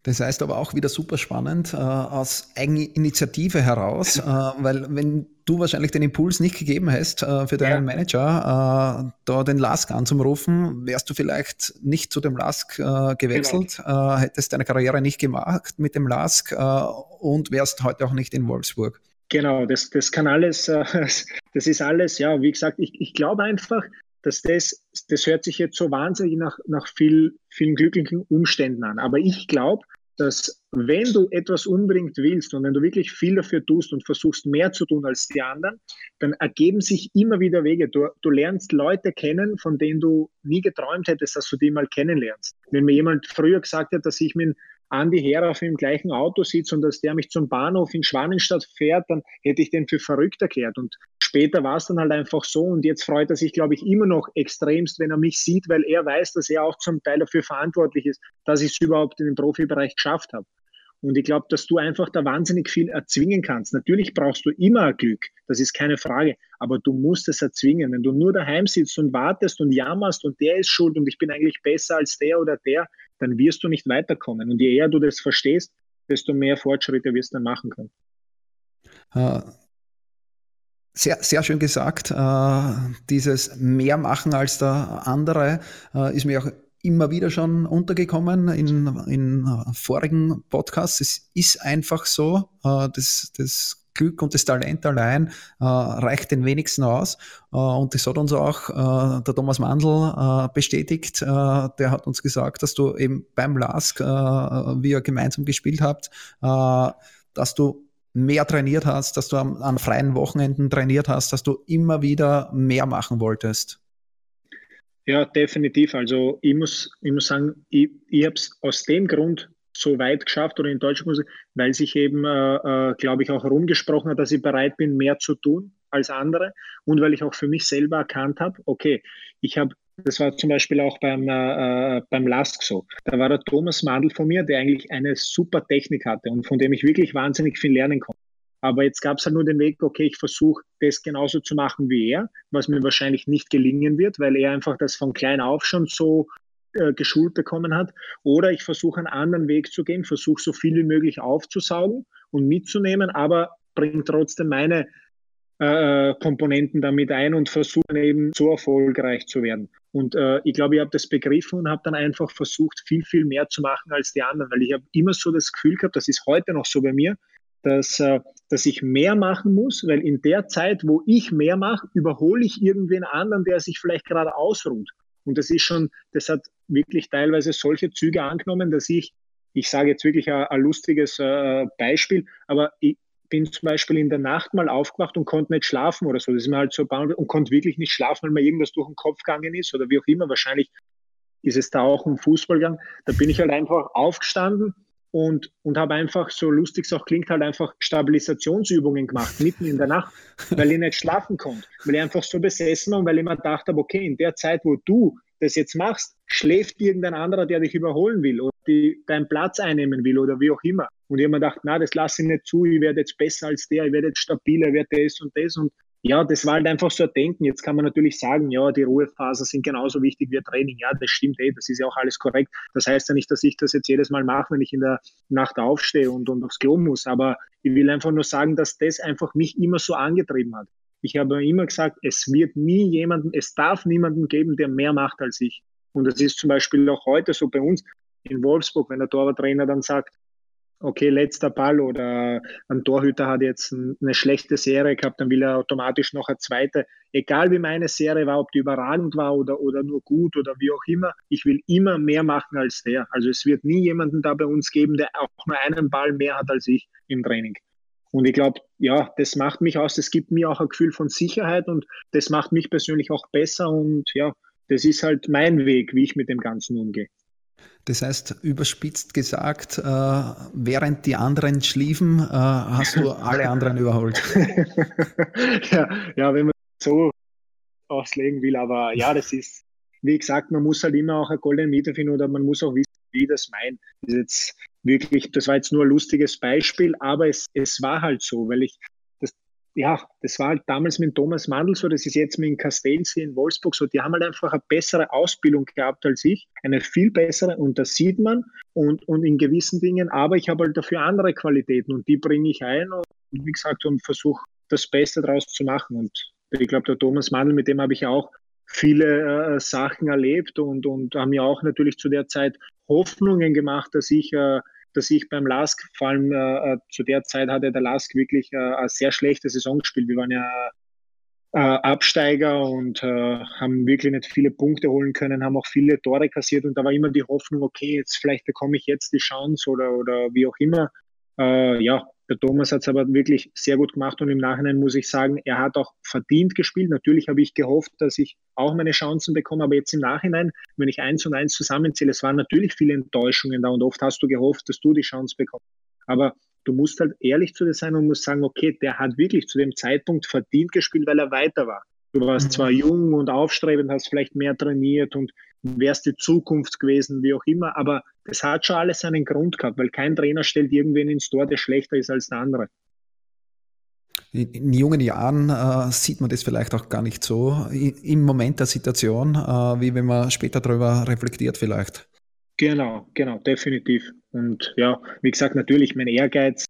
Das heißt aber auch wieder super spannend äh, aus Eigeninitiative heraus, äh, weil wenn du wahrscheinlich den Impuls nicht gegeben hast äh, für deinen ja. Manager, äh, da den Lask anzurufen, wärst du vielleicht nicht zu dem Lask äh, gewechselt, genau. Äh, hättest deine Karriere nicht gemacht mit dem Lask und wärst heute auch nicht in Wolfsburg. Genau, das, das kann alles, das ist alles, ja, wie gesagt, ich, ich glaube einfach, dass das, das hört sich jetzt so wahnsinnig nach, nach viel, vielen glücklichen Umständen an. Aber ich glaube, dass wenn du etwas unbedingt willst und wenn du wirklich viel dafür tust und versuchst mehr zu tun als die anderen, dann ergeben sich immer wieder Wege. Du, du lernst Leute kennen, von denen du nie geträumt hättest, dass du die mal kennenlernst. Wenn mir jemand früher gesagt hat, dass ich mit Andi Herauf im gleichen Auto sitze und dass der mich zum Bahnhof in Schwanenstadt fährt, dann hätte ich den für verrückt erklärt. Und später war es dann halt einfach so und jetzt freut er sich, glaube ich, immer noch extremst, wenn er mich sieht, weil er weiß, dass er auch zum Teil dafür verantwortlich ist, dass ich es überhaupt in den Profibereich geschafft habe. Und ich glaube, dass du einfach da wahnsinnig viel erzwingen kannst. Natürlich brauchst du immer Glück, das ist keine Frage, aber du musst es erzwingen. Wenn du nur daheim sitzt und wartest und jammerst und der ist schuld und ich bin eigentlich besser als der oder der, dann wirst du nicht weiterkommen. Und je eher du das verstehst, desto mehr Fortschritte wirst du dann machen können. Uh, sehr, sehr schön gesagt. Uh, dieses mehr machen als der andere uh, ist mir auch immer wieder schon untergekommen in, in vorigen Podcasts. Es ist einfach so, das, das Glück und das Talent allein äh, reicht den wenigsten aus. Äh, und das hat uns auch äh, der Thomas Mandl äh, bestätigt. Äh, der hat uns gesagt, dass du eben beim LASK, äh, wie ihr gemeinsam gespielt habt, dass du mehr trainiert hast, dass du an freien Wochenenden trainiert hast, dass du immer wieder mehr machen wolltest. Ja, definitiv. Also ich muss, ich muss sagen, ich, ich habe es aus dem Grund so weit geschafft oder in deutscher Musik, weil sich eben, äh, äh, glaube ich, auch herumgesprochen hat, dass ich bereit bin, mehr zu tun als andere und weil ich auch für mich selber erkannt habe, okay, ich habe das war zum Beispiel auch beim, äh, äh, beim Lask so. Da war der Thomas Mandl von mir, der eigentlich eine super Technik hatte und von dem ich wirklich wahnsinnig viel lernen konnte. Aber jetzt gab es halt nur den Weg, okay, ich versuche das genauso zu machen wie er, was mir wahrscheinlich nicht gelingen wird, weil er einfach das von klein auf schon so äh, geschult bekommen hat. Oder ich versuche einen anderen Weg zu gehen, versuche so viel wie möglich aufzusaugen und mitzunehmen, aber bringe trotzdem meine äh, Komponenten damit ein und versuche eben so erfolgreich zu werden. Und äh, ich glaube, ich habe das begriffen und habe dann einfach versucht, viel, viel mehr zu machen als die anderen, weil ich habe immer so das Gefühl gehabt, das ist heute noch so bei mir, dass, äh, dass ich mehr machen muss, weil in der Zeit, wo ich mehr mache, überhole ich irgendwen anderen, der sich vielleicht gerade ausruht. Und das ist schon, das hat wirklich teilweise solche Züge angenommen, dass ich, ich sage jetzt wirklich ein, ein lustiges äh, Beispiel, aber ich bin zum Beispiel in der Nacht mal aufgewacht und konnte nicht schlafen oder so. Das ist mir halt so und konnte wirklich nicht schlafen, weil mir irgendwas durch den Kopf gegangen ist oder wie auch immer. Wahrscheinlich ist es da auch um Fußball gegangen. Da bin ich halt einfach aufgestanden und, und habe einfach, so lustig es auch klingt, halt einfach Stabilisationsübungen gemacht, mitten in der Nacht, weil ich nicht schlafen konnte, weil ich einfach so besessen war und weil ich mir gedacht habe, okay, in der Zeit, wo du das jetzt machst, schläft irgendein anderer, der dich überholen will oder die, deinen Platz einnehmen will oder wie auch immer. Und ich habe mir gedacht, na, das lasse ich nicht zu, ich werde jetzt besser als der, ich werde jetzt stabiler, ich werde das und das und ja, das war halt einfach so ein Denken. Jetzt kann man natürlich sagen, ja, die Ruhephasen sind genauso wichtig wie Training. Ja, das stimmt eh, das ist ja auch alles korrekt. Das heißt ja nicht, dass ich das jetzt jedes Mal mache, wenn ich in der Nacht aufstehe und, und aufs Klo muss. Aber ich will einfach nur sagen, dass das einfach mich immer so angetrieben hat. Ich habe immer gesagt, es wird nie jemanden, es darf niemanden geben, der mehr macht als ich. Und das ist zum Beispiel auch heute so bei uns in Wolfsburg, wenn der Torwarttrainer dann sagt, okay, letzter Ball oder ein Torhüter hat jetzt eine schlechte Serie gehabt, dann will er automatisch noch eine zweite. Egal wie meine Serie war, ob die überragend war oder, oder nur gut oder wie auch immer, ich will immer mehr machen als der. Also es wird nie jemanden da bei uns geben, der auch nur einen Ball mehr hat als ich im Training. Und ich glaube, ja, das macht mich aus, das gibt mir auch ein Gefühl von Sicherheit und das macht mich persönlich auch besser und ja, das ist halt mein Weg, wie ich mit dem Ganzen umgehe. Das heißt, überspitzt gesagt, äh, während die anderen schliefen, äh, hast du alle anderen überholt. ja, ja, wenn man so auslegen will, aber ja, das ist, wie gesagt, man muss halt immer auch eine goldene Miete finden oder man muss auch wissen, wie das meint. Das ist jetzt wirklich, das war jetzt nur ein lustiges Beispiel, aber es, es war halt so, weil ich ja, das war halt damals mit Thomas Mandl so, das ist jetzt mit Castells hier in Wolfsburg so, die haben halt einfach eine bessere Ausbildung gehabt als ich, eine viel bessere und das sieht man und, und in gewissen Dingen, aber ich habe halt dafür andere Qualitäten und die bringe ich ein und wie gesagt und versuche das Beste daraus zu machen. Und ich glaube, der Thomas Mandl, mit dem habe ich auch viele äh, Sachen erlebt und, und haben ja auch natürlich zu der Zeit Hoffnungen gemacht, dass ich äh, dass ich beim Lask, vor allem äh, äh, zu der Zeit hatte der Lask wirklich äh, eine sehr schlechte Saison gespielt. Wir waren ja äh, Absteiger und äh, haben wirklich nicht viele Punkte holen können, haben auch viele Tore kassiert und da war immer die Hoffnung, okay, jetzt vielleicht bekomme ich jetzt die Chance oder, oder wie auch immer. Äh, ja, der Thomas hat es aber wirklich sehr gut gemacht und im Nachhinein muss ich sagen, er hat auch verdient gespielt. Natürlich habe ich gehofft, dass ich auch meine Chancen bekomme, aber jetzt im Nachhinein, wenn ich eins und eins zusammenzähle, es waren natürlich viele Enttäuschungen da und oft hast du gehofft, dass du die Chance bekommst. Aber du musst halt ehrlich zu dir sein und musst sagen, okay, der hat wirklich zu dem Zeitpunkt verdient gespielt, weil er weiter war. Du warst mhm. zwar jung und aufstrebend, hast vielleicht mehr trainiert und wärst die Zukunft gewesen, wie auch immer, aber das hat schon alles seinen Grund gehabt, weil kein Trainer stellt irgendwen ins Tor, der schlechter ist als der andere. In, in jungen Jahren äh, sieht man das vielleicht auch gar nicht so im Moment der Situation, äh, wie wenn man später darüber reflektiert vielleicht. Genau, genau, definitiv. Und ja, wie gesagt, natürlich, mein Ehrgeiz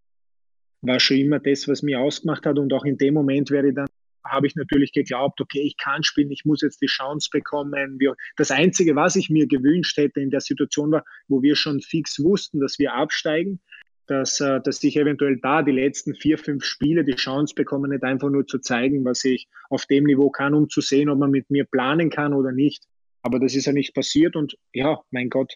war schon immer das, was mich ausgemacht hat. Und auch in dem Moment wäre ich dann habe ich natürlich geglaubt, okay, ich kann spielen, ich muss jetzt die Chance bekommen. Das Einzige, was ich mir gewünscht hätte in der Situation war, wo wir schon fix wussten, dass wir absteigen, dass, äh, dass ich eventuell da die letzten vier, fünf Spiele die Chance bekomme, nicht einfach nur zu zeigen, was ich auf dem Niveau kann, um zu sehen, ob man mit mir planen kann oder nicht. Aber das ist ja nicht passiert und ja, mein Gott,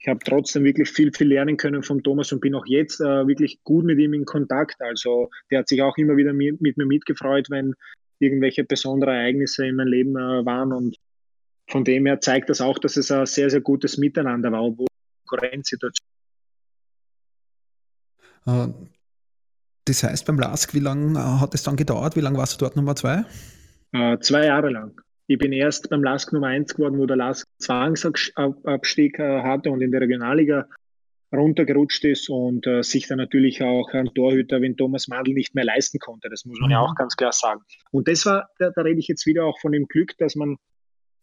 ich habe trotzdem wirklich viel, viel lernen können von Thomas und bin auch jetzt äh, wirklich gut mit ihm in Kontakt. Also der hat sich auch immer wieder mit, mit mir mitgefreut, wenn irgendwelche besondere Ereignisse in meinem Leben äh, waren. Und von dem her zeigt das auch, dass es ein sehr, sehr gutes Miteinander war, obwohl Konkurrenzsituation. Äh, das heißt, beim LASK, wie lange äh, hat es dann gedauert? Wie lange warst du dort Nummer zwei? Äh, zwei Jahre lang. Ich bin erst beim LASK Nummer 1 geworden, wo der LASK Zwangsabstieg äh, hatte und in der Regionalliga runtergerutscht ist und äh, sich dann natürlich auch ein Torhüter wie Thomas Mandl nicht mehr leisten konnte. Das muss man mhm. ja auch ganz klar sagen. Und das war, da, da rede ich jetzt wieder auch von dem Glück, dass man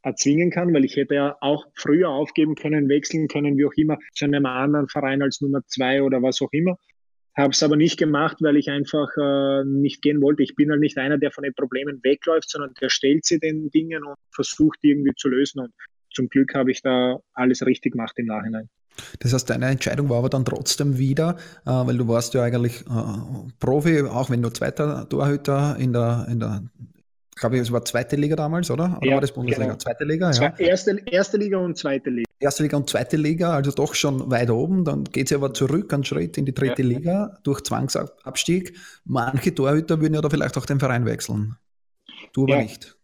erzwingen kann, weil ich hätte ja auch früher aufgeben können, wechseln können, wie auch immer, zu einem anderen Verein als Nummer zwei oder was auch immer. Habe es aber nicht gemacht, weil ich einfach äh, nicht gehen wollte. Ich bin halt nicht einer, der von den Problemen wegläuft, sondern der stellt sie den Dingen und versucht irgendwie zu lösen. Und zum Glück habe ich da alles richtig gemacht im Nachhinein. Das heißt, deine Entscheidung war aber dann trotzdem wieder, äh, weil du warst ja eigentlich äh, Profi, auch wenn du zweiter Torhüter in der, in der glaube ich, es war zweite Liga damals, oder? Oder ja, war das Bundesliga? Genau. Zweite Liga, ja. Erste, erste Liga und zweite Liga. Erste Liga und zweite Liga, also doch schon weit oben. Dann geht es aber zurück einen Schritt in die dritte ja. Liga durch Zwangsabstieg. Manche Torhüter würden ja da vielleicht auch den Verein wechseln. Du aber ja. nicht.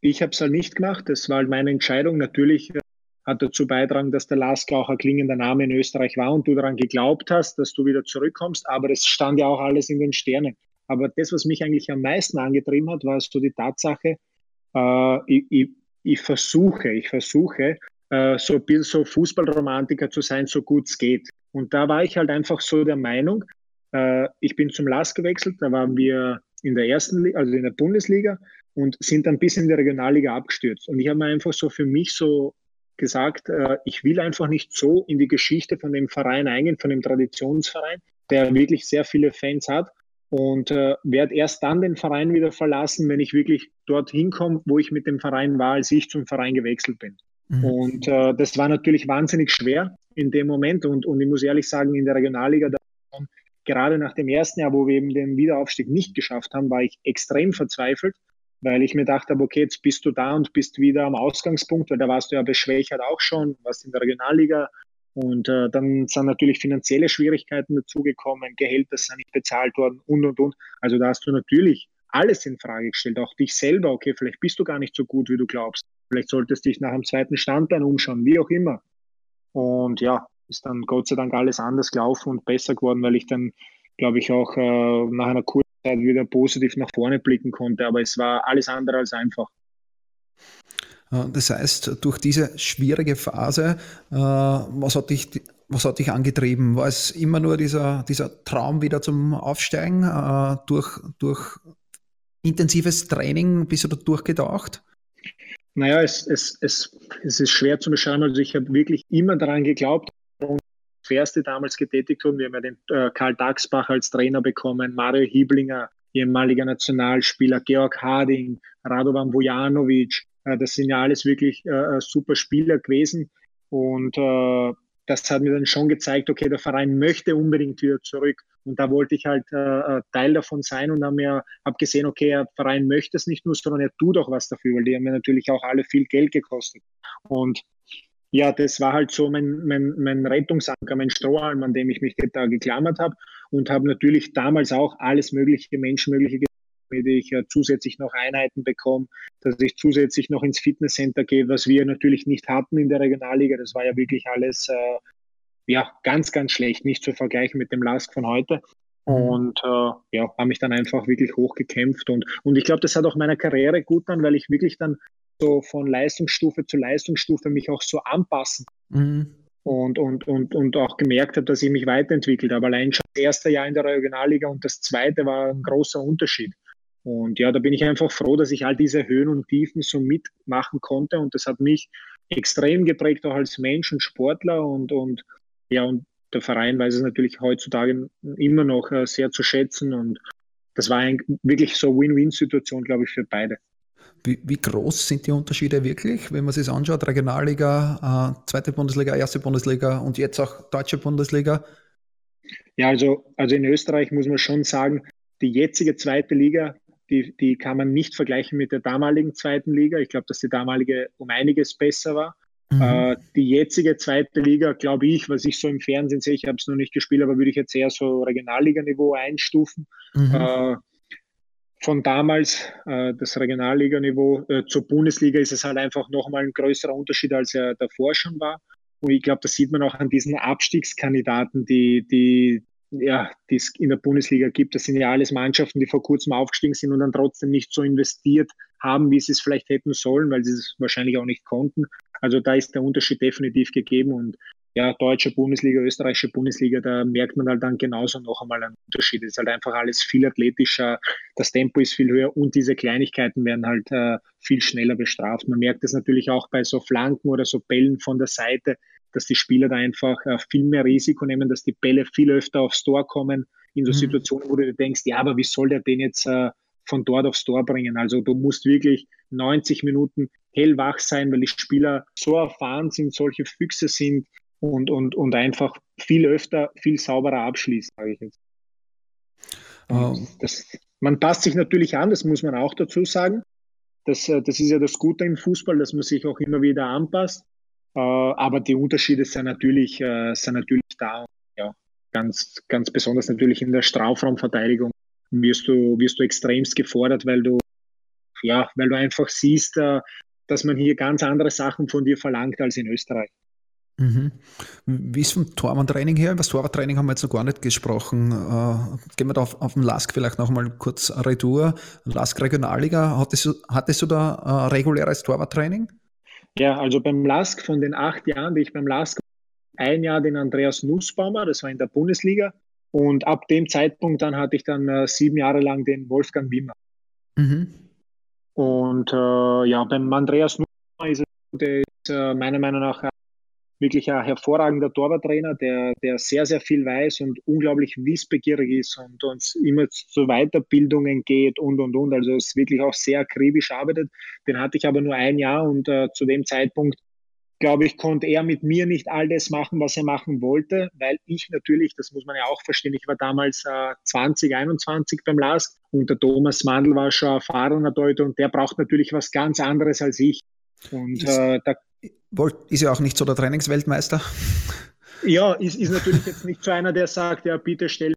Ich habe es halt nicht gemacht. Das war halt meine Entscheidung. Natürlich äh, hat dazu beitragen, dass der Lask auch ein klingender Name in Österreich war und du daran geglaubt hast, dass du wieder zurückkommst. Aber es stand ja auch alles in den Sternen. Aber das, was mich eigentlich am meisten angetrieben hat, war so die Tatsache, äh, ich, ich, ich, versuche, ich versuche, äh, so ein bisschen so Fußballromantiker zu sein, so gut es geht. Und da war ich halt einfach so der Meinung, äh, ich bin zum LAS gewechselt, da waren wir in der ersten, also in der Bundesliga und sind dann bis in die Regionalliga abgestürzt. Und ich habe mir einfach so für mich so gesagt, äh, ich will einfach nicht so in die Geschichte von dem Verein eingehen, von dem Traditionsverein, der wirklich sehr viele Fans hat und äh, werde erst dann den Verein wieder verlassen, wenn ich wirklich dorthin komme, wo ich mit dem Verein war, als ich zum Verein gewechselt bin. Mhm. Und äh, das war natürlich wahnsinnig schwer in dem Moment. Und, und ich muss ehrlich sagen, in der Regionalliga, da, gerade nach dem ersten Jahr, wo wir eben den Wiederaufstieg nicht geschafft haben, war ich extrem verzweifelt, weil ich mir dachte, okay, jetzt bist du da und bist wieder am Ausgangspunkt, weil da warst du ja beschwächert auch schon, warst in der Regionalliga. Und äh, dann sind natürlich finanzielle Schwierigkeiten dazugekommen, Gehälter sind nicht bezahlt worden und und und. Also da hast du natürlich alles in Frage gestellt, auch dich selber. Okay, vielleicht bist du gar nicht so gut, wie du glaubst. Vielleicht solltest du dich nach einem zweiten Standbein umschauen, wie auch immer. Und ja, ist dann Gott sei Dank alles anders gelaufen und besser geworden, weil ich dann, glaube ich, auch äh, nach einer kurzen Zeit wieder positiv nach vorne blicken konnte. Aber es war alles andere als einfach. Äh, das heißt, durch diese schwierige Phase, äh, was hat dich, was hat dich angetrieben? War es immer nur dieser, dieser Traum wieder zum Aufsteigen äh, durch, durch intensives Training? Bist du da durchgedacht? Naja, es, es, es, es ist schwer zu beschreiben. Also ich habe wirklich immer daran geglaubt und Erste damals getätigt wurden. Wir haben ja den äh, Karl Daxbach als Trainer bekommen, Mario Hieblinger, ehemaliger Nationalspieler, Georg Harding, Radovan Vujanovic. Äh, das sind ja alles wirklich äh, äh super Spieler gewesen. Und äh, das hat mir dann schon gezeigt, okay, der Verein möchte unbedingt wieder zurück. Und da wollte ich halt äh, äh Teil davon sein und habe mir hab gesehen, okay, der Verein möchte es nicht nur, sondern er tut auch was dafür, weil die haben mir natürlich auch alle viel Geld gekostet. Und ja, das war halt so mein, mein, mein Rettungsanker, mein Strohhalm, an dem ich mich da geklammert habe und habe natürlich damals auch alles mögliche, Menschenmögliche damit ich äh, zusätzlich noch Einheiten bekomme, dass ich zusätzlich noch ins Fitnesscenter gehe, was wir natürlich nicht hatten in der Regionalliga. Das war ja wirklich alles äh, ja, ganz, ganz schlecht, nicht zu vergleichen mit dem Lask von heute. Mhm. Und äh, ja, habe mich dann einfach wirklich hochgekämpft. Und, und ich glaube, das hat auch meiner Karriere gut an, weil ich wirklich dann so von Leistungsstufe zu Leistungsstufe mich auch so anpassen mhm. und, und, und, und auch gemerkt habe, dass ich mich weiterentwickelt habe. Allein schon das erste Jahr in der Regionalliga und das zweite war ein großer Unterschied. Und ja, da bin ich einfach froh, dass ich all diese Höhen und Tiefen so mitmachen konnte. Und das hat mich extrem geprägt, auch als Mensch und Sportler. Und, und ja, und der Verein weiß es natürlich heutzutage immer noch äh, sehr zu schätzen. Und das war ein, wirklich so Win-Win-Situation, glaube ich, für beide. Wie, wie, groß sind die Unterschiede wirklich, wenn man sich anschaut? Regionalliga, äh, zweite Bundesliga, erste Bundesliga und jetzt auch deutsche Bundesliga? Ja, also, also in Österreich muss man schon sagen, die jetzige zweite Liga die, die kann man nicht vergleichen mit der damaligen zweiten Liga. Ich glaube, dass die damalige um einiges besser war. Mhm. Äh, die jetzige zweite Liga, glaube ich, was ich so im Fernsehen sehe, ich habe es noch nicht gespielt, aber würde ich jetzt eher so Regionalliganiveau einstufen. Mhm. Äh, von damals, äh, das Regionalliganiveau äh, zur Bundesliga, ist es halt einfach nochmal ein größerer Unterschied, als er davor schon war. Und ich glaube, das sieht man auch an diesen Abstiegskandidaten, die, die, ja, die es in der Bundesliga gibt. Das sind ja alles Mannschaften, die vor kurzem aufgestiegen sind und dann trotzdem nicht so investiert haben, wie sie es vielleicht hätten sollen, weil sie es wahrscheinlich auch nicht konnten. Also da ist der Unterschied definitiv gegeben und ja, deutsche Bundesliga, österreichische Bundesliga, da merkt man halt dann genauso noch einmal einen Unterschied. Es ist halt einfach alles viel athletischer, das Tempo ist viel höher und diese Kleinigkeiten werden halt äh, viel schneller bestraft. Man merkt es natürlich auch bei so Flanken oder so Bällen von der Seite, dass die Spieler da einfach äh, viel mehr Risiko nehmen, dass die Bälle viel öfter aufs Tor kommen, in so mhm. Situationen, wo du dir denkst, ja, aber wie soll der den jetzt äh, von dort aufs Tor bringen? Also du musst wirklich 90 Minuten hellwach sein, weil die Spieler so erfahren sind, solche Füchse sind und, und, und einfach viel öfter, viel sauberer abschließen, sage ich jetzt. Um. Das, man passt sich natürlich an, das muss man auch dazu sagen. Das, äh, das ist ja das Gute im Fußball, dass man sich auch immer wieder anpasst. Äh, aber die Unterschiede sind natürlich, äh, sind natürlich da. Ja, ganz, ganz besonders natürlich in der Strafraumverteidigung wirst du, wirst du extremst gefordert, weil du, ja, weil du einfach siehst, äh, dass man hier ganz andere Sachen von dir verlangt als in Österreich. Mhm. Wie ist vom Torwandtraining her? Über das Torwarttraining haben wir jetzt noch gar nicht gesprochen. Äh, gehen wir da auf, auf den Lask vielleicht nochmal kurz Retour. Lask Regionalliga, hattest du, hattest du da äh, reguläres Torwarttraining? Ja, also beim LASK von den acht Jahren, die ich beim LASK ein Jahr den Andreas Nussbaumer, das war in der Bundesliga. Und ab dem Zeitpunkt dann hatte ich dann äh, sieben Jahre lang den Wolfgang Wimmer. Mhm. Und äh, ja, beim Andreas Nussbaumer ist es, der ist äh, meiner Meinung nach wirklich ein hervorragender Torwarttrainer, der, der sehr, sehr viel weiß und unglaublich wissbegierig ist und uns immer zu Weiterbildungen geht und, und, und. Also es wirklich auch sehr akribisch arbeitet. Den hatte ich aber nur ein Jahr und äh, zu dem Zeitpunkt glaube ich, konnte er mit mir nicht all das machen, was er machen wollte, weil ich natürlich, das muss man ja auch verstehen, ich war damals äh, 20, 21 beim LASK und der Thomas Mandl war schon erfahrener Deuter und der braucht natürlich was ganz anderes als ich. Und äh, da, ist ja auch nicht so der Trainingsweltmeister. Ja, ist, ist natürlich jetzt nicht so einer, der sagt, ja, bitte stell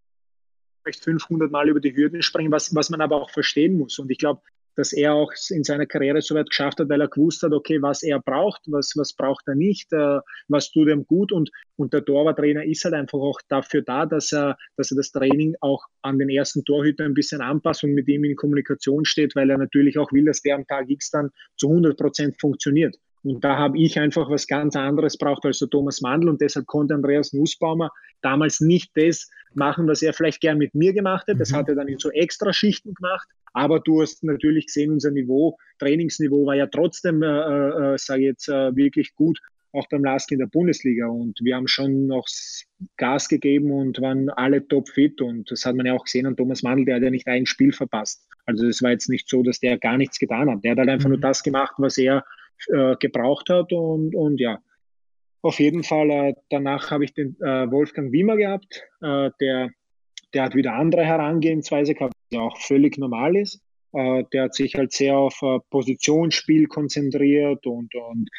vielleicht 500 Mal über die Hürden springen, was, was man aber auch verstehen muss. Und ich glaube, dass er auch in seiner Karriere so weit geschafft hat, weil er gewusst hat, okay, was er braucht, was, was braucht er nicht, äh, was tut ihm gut und, und der Torwarttrainer ist halt einfach auch dafür da, dass er, dass er das Training auch an den ersten Torhüter ein bisschen anpasst und mit ihm in Kommunikation steht, weil er natürlich auch will, dass der am Tag X dann zu 100 Prozent funktioniert. Und da habe ich einfach was ganz anderes braucht als der Thomas Mandl und deshalb konnte Andreas Nussbaumer damals nicht das machen, was er vielleicht gern mit mir gemacht hat. Das mhm. hat er dann in so extra Schichten gemacht. Aber du hast natürlich gesehen, unser Niveau, Trainingsniveau war ja trotzdem, äh, äh, äh sage ich jetzt, äh, wirklich gut, auch beim LASK in der Bundesliga. Und wir haben schon noch Gas gegeben und waren alle topfit. Und das hat man ja auch gesehen an Thomas Mandl, der hat ja nicht ein Spiel verpasst. Also es war jetzt nicht so, dass der gar nichts getan hat. Der hat halt einfach mhm. nur das gemacht, was er äh, gebraucht hat. Und, und ja, auf jeden Fall, äh, danach habe ich den äh, Wolfgang Wiemer gehabt, äh, der, der hat wieder andere Herangehensweise gehabt, die auch völlig normal ist. Äh, der hat sich halt sehr auf Positionsspiel konzentriert und, und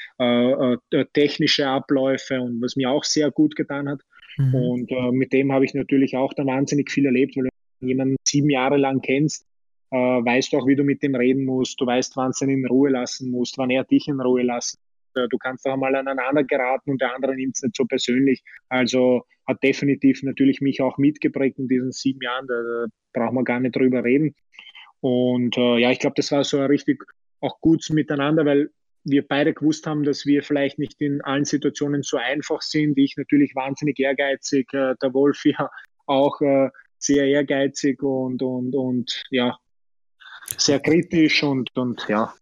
technische Abläufe und was mir auch sehr gut getan hat. Mhm. Und mit dem habe ich natürlich auch dann wahnsinnig viel erlebt, weil du jemanden sieben Jahre lang kennst, äh, weißt auch, wie du mit dem reden musst, du weißt, wann du ihn in Ruhe lassen musst, wann er dich in Ruhe lassen. Äh, du kannst auch mal aneinander geraten und der andere nimmt es nicht so persönlich. Also hat definitiv natürlich mich auch mitgeprägt in diesen sieben Jahren, da, da brauchen wir gar nicht drüber reden. Und äh, ja, ich glaube, das war so ein richtig auch gutes Miteinander, weil wir beide gewusst haben, dass wir vielleicht nicht in allen Situationen so einfach sind. Ich natürlich wahnsinnig ehrgeizig, äh, der Wolf ja auch äh, sehr ehrgeizig und, und, und ja, sehr kritisch und, und ja,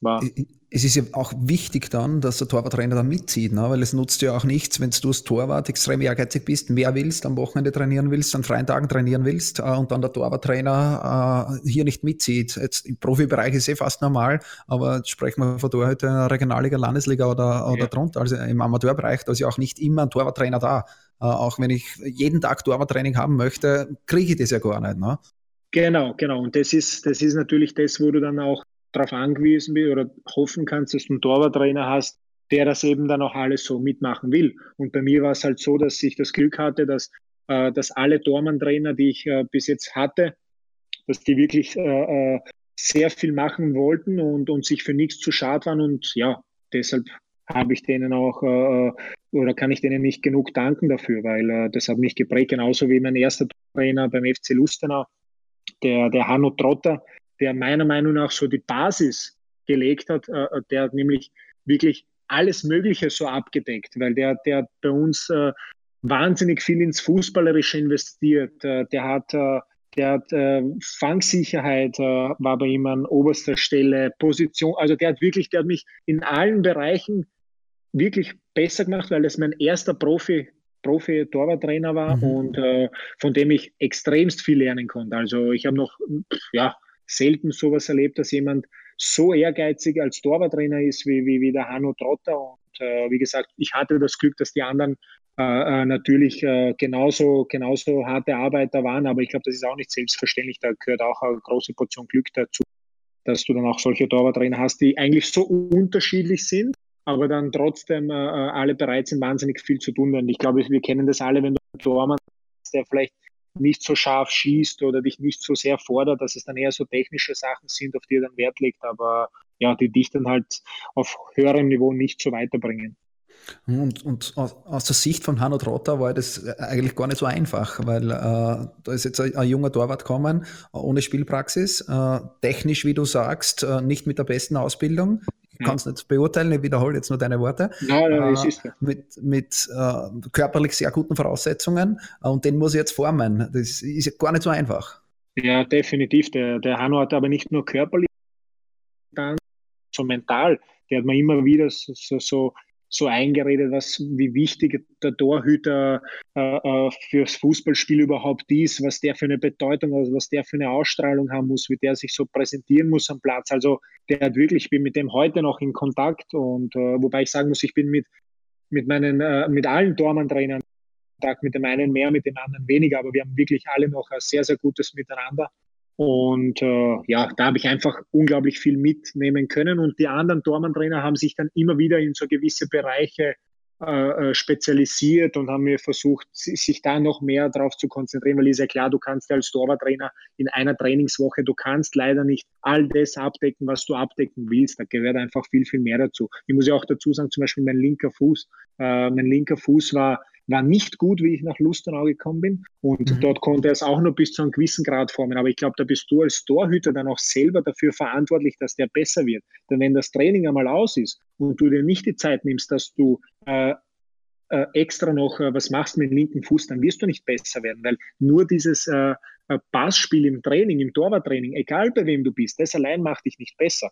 war. Es ist ja auch wichtig dann, dass der Torwarttrainer da mitzieht, ne? weil es nutzt ja auch nichts, wenn du als Torwart extrem ehrgeizig bist, mehr willst, am Wochenende trainieren willst, an freien Tagen trainieren willst äh, und dann der Torwarttrainer äh, hier nicht mitzieht. Jetzt im Profibereich ist eh fast normal, aber jetzt sprechen wir von Torhüter in der Regionalliga, Landesliga oder, oder ja. drunter, also im Amateurbereich, da ist ja auch nicht immer ein Torwarttrainer da. Äh, auch wenn ich jeden Tag Torwarttraining haben möchte, kriege ich das ja gar nicht. Ne? Genau, genau. Und das ist, das ist natürlich das, wo du dann auch darauf angewiesen bist oder hoffen kannst, dass du einen Torwarttrainer hast, der das eben dann auch alles so mitmachen will. Und bei mir war es halt so, dass ich das Glück hatte, dass, äh, dass alle Tormann-Trainer, die ich äh, bis jetzt hatte, dass die wirklich äh, äh sehr viel machen wollten und, und sich für nichts zu schade waren. Und ja, deshalb habe ich denen auch äh, oder kann ich denen nicht genug danken dafür, weil äh, das hat mich geprägt, genauso wie mein erster Trainer beim FC Lustenau, der, der Hanno Trotter, der meiner Meinung nach so die Basis gelegt hat, äh, äh, der hat nämlich wirklich alles Mögliche so abgedeckt, weil der, der bei uns äh, wahnsinnig viel ins Fußballerische investiert. Äh, der hat, äh, der hat äh, Fangsicherheit war bei ihm an oberster Stelle, Position, also der hat wirklich, der hat mich in allen Bereichen wirklich besser gemacht, weil das mein erster Profi Profi-Torwarttrainer war mhm. und äh, von dem ich extremst viel lernen konnte. Also ich habe noch ja, selten sowas erlebt, dass jemand so ehrgeizig als Torwarttrainer ist wie, wie, wie der Hanno Trotter. Und äh, wie gesagt, ich hatte das Glück, dass die anderen äh, äh natürlich äh, genauso, genauso harte Arbeiter waren, aber ich glaube, das ist auch nicht selbstverständlich. Da gehört auch eine große Portion Glück dazu, dass du dann auch solche Torwarttrainer hast, die eigentlich so unterschiedlich sind, aber dann trotzdem äh, äh, alle bereit sind, wahnsinnig viel zu tun. Und ich glaube, wir kennen das alle, wenn du einen Tormann hast, der vielleicht nicht so scharf schießt oder dich nicht so sehr fordert, dass es dann eher so technische Sachen sind, auf die er dann Wert legt, aber ja, die dich dann halt auf höherem Niveau nicht so weiterbringen. Und, und aus der Sicht von Hanno Trotter war das eigentlich gar nicht so einfach, weil äh, da ist jetzt ein, ein, junger Torwart gekommen, ohne Spielpraxis, äh, technisch, wie du sagst, äh, nicht mit der besten Ausbildung, ich kann es nicht beurteilen, ich wiederhole jetzt nur deine Worte. Nein, nein, äh, ist mit mit äh, körperlich sehr guten Voraussetzungen äh, und den muss ich jetzt formen. Das ist gar nicht so einfach. Ja, definitiv. Der, der Hanno hat aber nicht nur körperlich, so mental. Der hat mir immer wieder so, so, so so eingeredet, was, wie wichtig der Torhüter äh, äh, fürs Fußballspiel überhaupt ist, was der für eine Bedeutung hat, was der für eine Ausstrahlung haben muss, wie der sich so präsentieren muss am Platz. Also der hat wirklich, ich bin mit dem heute noch in Kontakt und äh, wobei ich sagen muss, ich bin mit, mit meinen, äh, mit allen Tormann-Trainern Kontakt, mit dem einen mehr, mit dem anderen weniger, aber wir haben wirklich alle noch ein sehr, sehr gutes Miteinander. Und äh, ja, da habe ich einfach unglaublich viel mitnehmen können. Und die anderen Tormann-Trainer haben sich dann immer wieder in so gewisse Bereiche äh, äh spezialisiert und haben mir versucht, sich da noch mehr darauf zu konzentrieren, weil ist ja klar, du kannst ja als Torwarttrainer in einer Trainingswoche, du kannst leider nicht all das abdecken, was du abdecken willst. Da gehört einfach viel, viel mehr dazu. Ich muss ja auch dazu sagen, zum Beispiel mein linker Fuß. Äh, mein linker Fuß war war nicht gut, wie ich nach Lustenau gekommen bin. Und mhm. dort konnte er es auch nur bis zu einem gewissen Grad formen. Aber ich glaube, da bist du als Torhüter dann auch selber dafür verantwortlich, dass der besser wird. Denn wenn das Training einmal aus ist und du dir nicht die Zeit nimmst, dass du äh, äh, extra noch äh, was machst mit dem linken Fuß, dann wirst du nicht besser werden, weil nur dieses äh, äh Passspiel im Training, im Torwarttraining, egal bei wem du bist, das allein macht dich nicht besser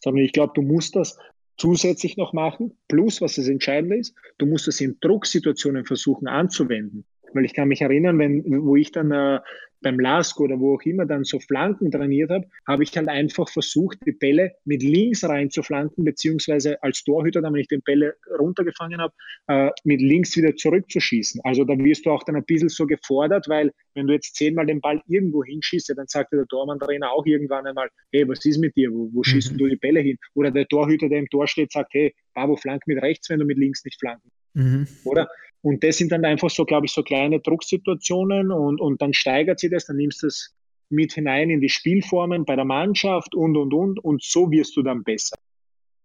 sondern ich glaube, du musst das zusätzlich noch machen. Plus, was das Entscheidende ist, du musst es in Drucksituationen versuchen anzuwenden. Weil ich kann mich erinnern, wenn, wo ich dann äh, beim LASK oder wo auch immer dann so Flanken trainiert habe, habe ich halt einfach versucht, die Bälle mit links rein zu flanken, beziehungsweise als Torhüter, dann, wenn ich den Bälle runtergefangen habe, äh, mit links wieder zurückzuschießen. Also da wirst du auch dann ein bisschen so gefordert, weil wenn du jetzt zehnmal den Ball irgendwo hinschießt, dann sagt der Tormann-Trainer auch irgendwann einmal, hey, was ist mit dir? Wo, wo schießt mhm. du die Bälle hin? Oder der Torhüter, der im Tor steht, sagt, hey, Babo, flank mit rechts, wenn du mit links nicht flanken. Mhm. Oder? Und das sind dann einfach so, glaube ich, so kleine Drucksituationen und, und dann steigert sich das, dann nimmst du es mit hinein in die Spielformen bei der Mannschaft und, und, und, und so wirst du dann besser.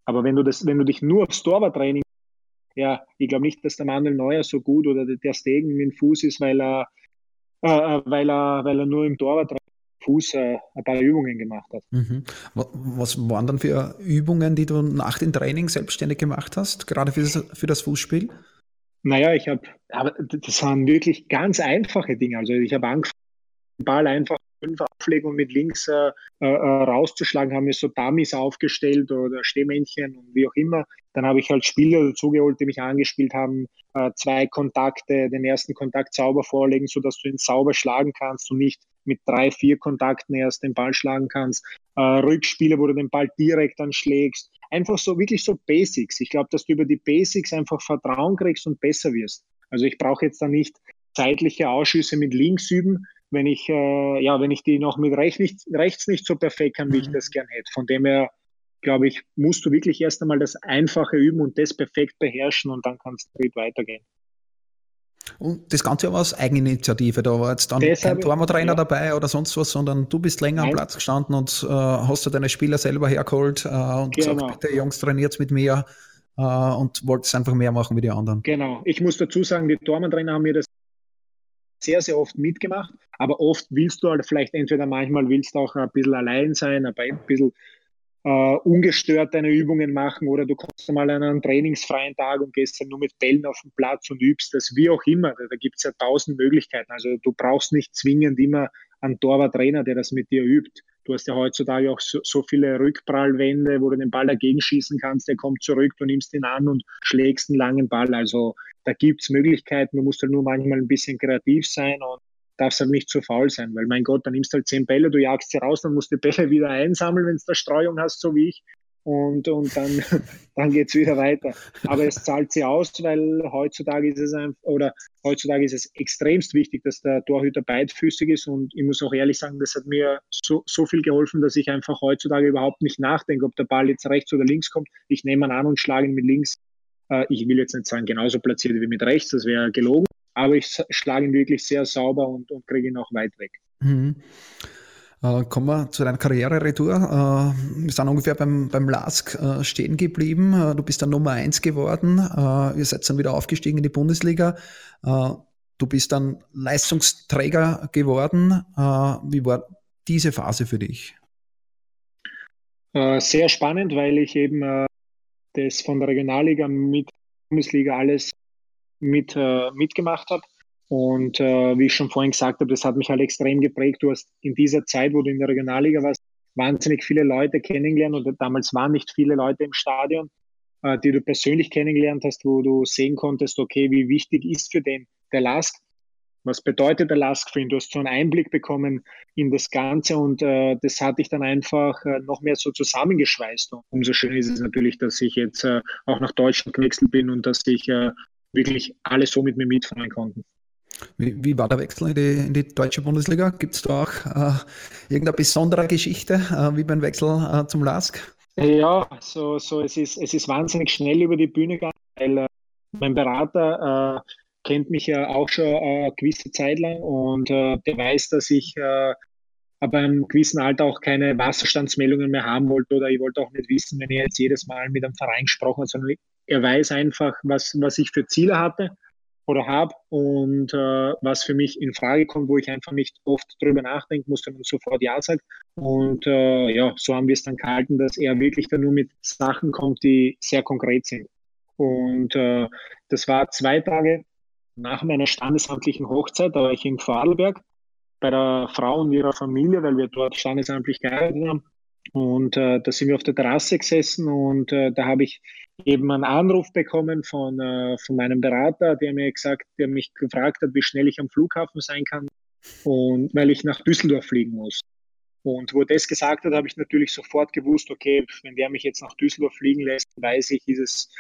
Aber wenn du das, wenn du dich nur aufs Torwarttraining, ja, ich glaube nicht, dass der Manuel Neuer so gut oder der Stegen mit dem Fuß ist, weil er, äh, äh weil er, weil er nur im Torwarttraining Fuß äh, ein paar Übungen gemacht hat. Mhm. Was waren dann für Übungen, die du nach dem Training selbstständig gemacht hast, gerade für das, für das Fußspiel? Naja, ich habe, aber das waren wirklich ganz einfache Dinge. Also ich habe angefangen, den Ball einfach fünf und mit links äh, äh, rauszuschlagen, haben wir so Dummies aufgestellt oder Stehmännchen und wie auch immer. Dann habe ich halt Spieler dazugeholt, die mich angespielt haben, äh, zwei Kontakte, den ersten Kontakt sauber vorlegen, sodass du ihn sauber schlagen kannst und nicht mit drei, vier Kontakten erst den Ball schlagen kannst. Äh, Rückspiele, wo du den Ball direkt anschlägst einfach so wirklich so Basics. Ich glaube, dass du über die Basics einfach Vertrauen kriegst und besser wirst. Also ich brauche jetzt da nicht zeitliche Ausschüsse mit links üben, wenn ich, äh, ja, wenn ich die noch mit rechts nicht, rechts nicht so perfekt kann, wie mhm. ich das gern hätte. Von dem her, glaube ich, musst du wirklich erst einmal das Einfache üben und das perfekt beherrschen und dann kannst du weitergehen. Und das Ganze war aus Eigeninitiative. Da war jetzt dann Deshalb, kein Tormo-Trainer ja. dabei oder sonst was, sondern du bist länger Nein. am Platz gestanden und äh, hast du deine Spieler selber hergeholt äh, und genau. gesagt, bitte Jungs, trainiert mit mir äh, und wolltest einfach mehr machen wie die anderen. Genau. Ich muss dazu sagen, die Tormann-Trainer haben mir das sehr, sehr oft mitgemacht, aber oft willst du halt vielleicht entweder manchmal willst du auch ein bisschen allein sein, ein bisschen äh, ungestört deine Übungen machen oder du kommst mal an einen trainingsfreien Tag und gehst dann nur mit Bällen auf den Platz und übst das, wie auch immer. Da, da gibt es ja tausend Möglichkeiten. Also du brauchst nicht zwingend immer einen Torwarttrainer, der das mit dir übt. Du hast ja heutzutage auch so, so, viele Rückprallwände, wo du den Ball dagegen schießen kannst, der kommt zurück, du nimmst ihn an und schlägst einen langen Ball. Also da gibt es Möglichkeiten, du musst halt nur manchmal ein bisschen kreativ sein und darfst halt nicht zu faul sein, weil mein Gott, dann nimmst du halt zehn Bälle, du jagst sie raus, dann musst du die Bälle wieder einsammeln, wenn du da Streuung hast, so wie ich. Und, und dann, dann geht's wieder weiter. Aber es zahlt sie aus, weil heutzutage ist es einfach, oder heutzutage ist es extremst wichtig, dass der Torhüter beidfüßig ist. Und ich muss auch ehrlich sagen, das hat mir so, so viel geholfen, dass ich einfach heutzutage überhaupt nicht nachdenke, ob der Ball jetzt rechts oder links kommt. Ich nehme ihn an und schlage ihn mit links. Äh, ich will jetzt nicht sagen, genauso platziert wie mit rechts, das wäre gelogen aber ich schlage ihn wirklich sehr sauber und, und kriege ihn auch weit weg. Mhm. Äh, kommen wir zu deiner Karriere-Retour. Äh, wir sind ungefähr beim, beim LASK äh, stehen geblieben. Äh, du bist dann Nummer eins geworden. Äh, ihr seid dann wieder aufgestiegen in die Bundesliga. Äh, du bist dann Leistungsträger geworden. wie war diese Phase für dich? sehr spannend, weil ich eben das von der Regionalliga mit Bundesliga alles mit, äh, mitgemacht habe. Und äh, wie ich schon vorhin gesagt habe, das hat mich halt extrem geprägt. Du hast in dieser Zeit, wo du in der Regionalliga warst, wahnsinnig viele Leute kennengelernt und damals waren nicht viele Leute im Stadion. äh, die du persönlich kennengelernt hast, wo du sehen konntest, okay, wie wichtig ist für den der Lask? Was bedeutet der Lask für ihn? Du hast so einen Einblick bekommen in das Ganze und äh, das hat dich dann einfach äh, noch mehr so zusammengeschweißt. Und umso schöner ist es natürlich, dass ich jetzt äh, auch nach Deutschland gewechselt bin und dass ich äh, wirklich alle so mit mir mitfahren konnten. Wie, wie, war der Wechsel in die, in die deutsche Bundesliga? Gibt es da auch äh, irgendeine besondere Geschichte äh, wie beim Wechsel äh, zum LASK? Ja, so, so es, ist, es ist wahnsinnig schnell über die Bühne gegangen, weil äh, mein Berater äh, kennt mich ja auch schon eine gewisse Zeit lang und äh, der weiß, dass ich aber im gewissen Alter auch keine Wasserstandsmeldungen mehr haben wollte oder ich wollte auch nicht wissen, wenn ich jetzt jedes Mal mit einem Verein gesprochen habe, sondern er weiß einfach, was, was ich für Ziele hatte oder habe und äh, was für mich in Frage kommt, wo ich einfach nicht oft drüber nachdenken muss, sondern sofort Ja sagt. Und äh, ja, so haben wir es dann gehalten, dass er wirklich dann nur mit Sachen kommt, die sehr konkret sind. Und äh, das war zwei Tage nach meiner standesamtlichen Hochzeit, da war ich in Vorarlberg bei der Frau und ihrer Familie, weil wir dort standesamtlich geheiratet haben. Und äh, da sind wir auf der Terrasse gesessen und äh, da habe ich eben einen Anruf bekommen von, äh, von meinem Berater, der mir gesagt, der mich gefragt hat, wie schnell ich am Flughafen sein kann und weil ich nach Düsseldorf fliegen muss. Und wo das gesagt hat, habe ich natürlich sofort gewusst, okay, wenn der mich jetzt nach Düsseldorf fliegen lässt, weiß ich, ist es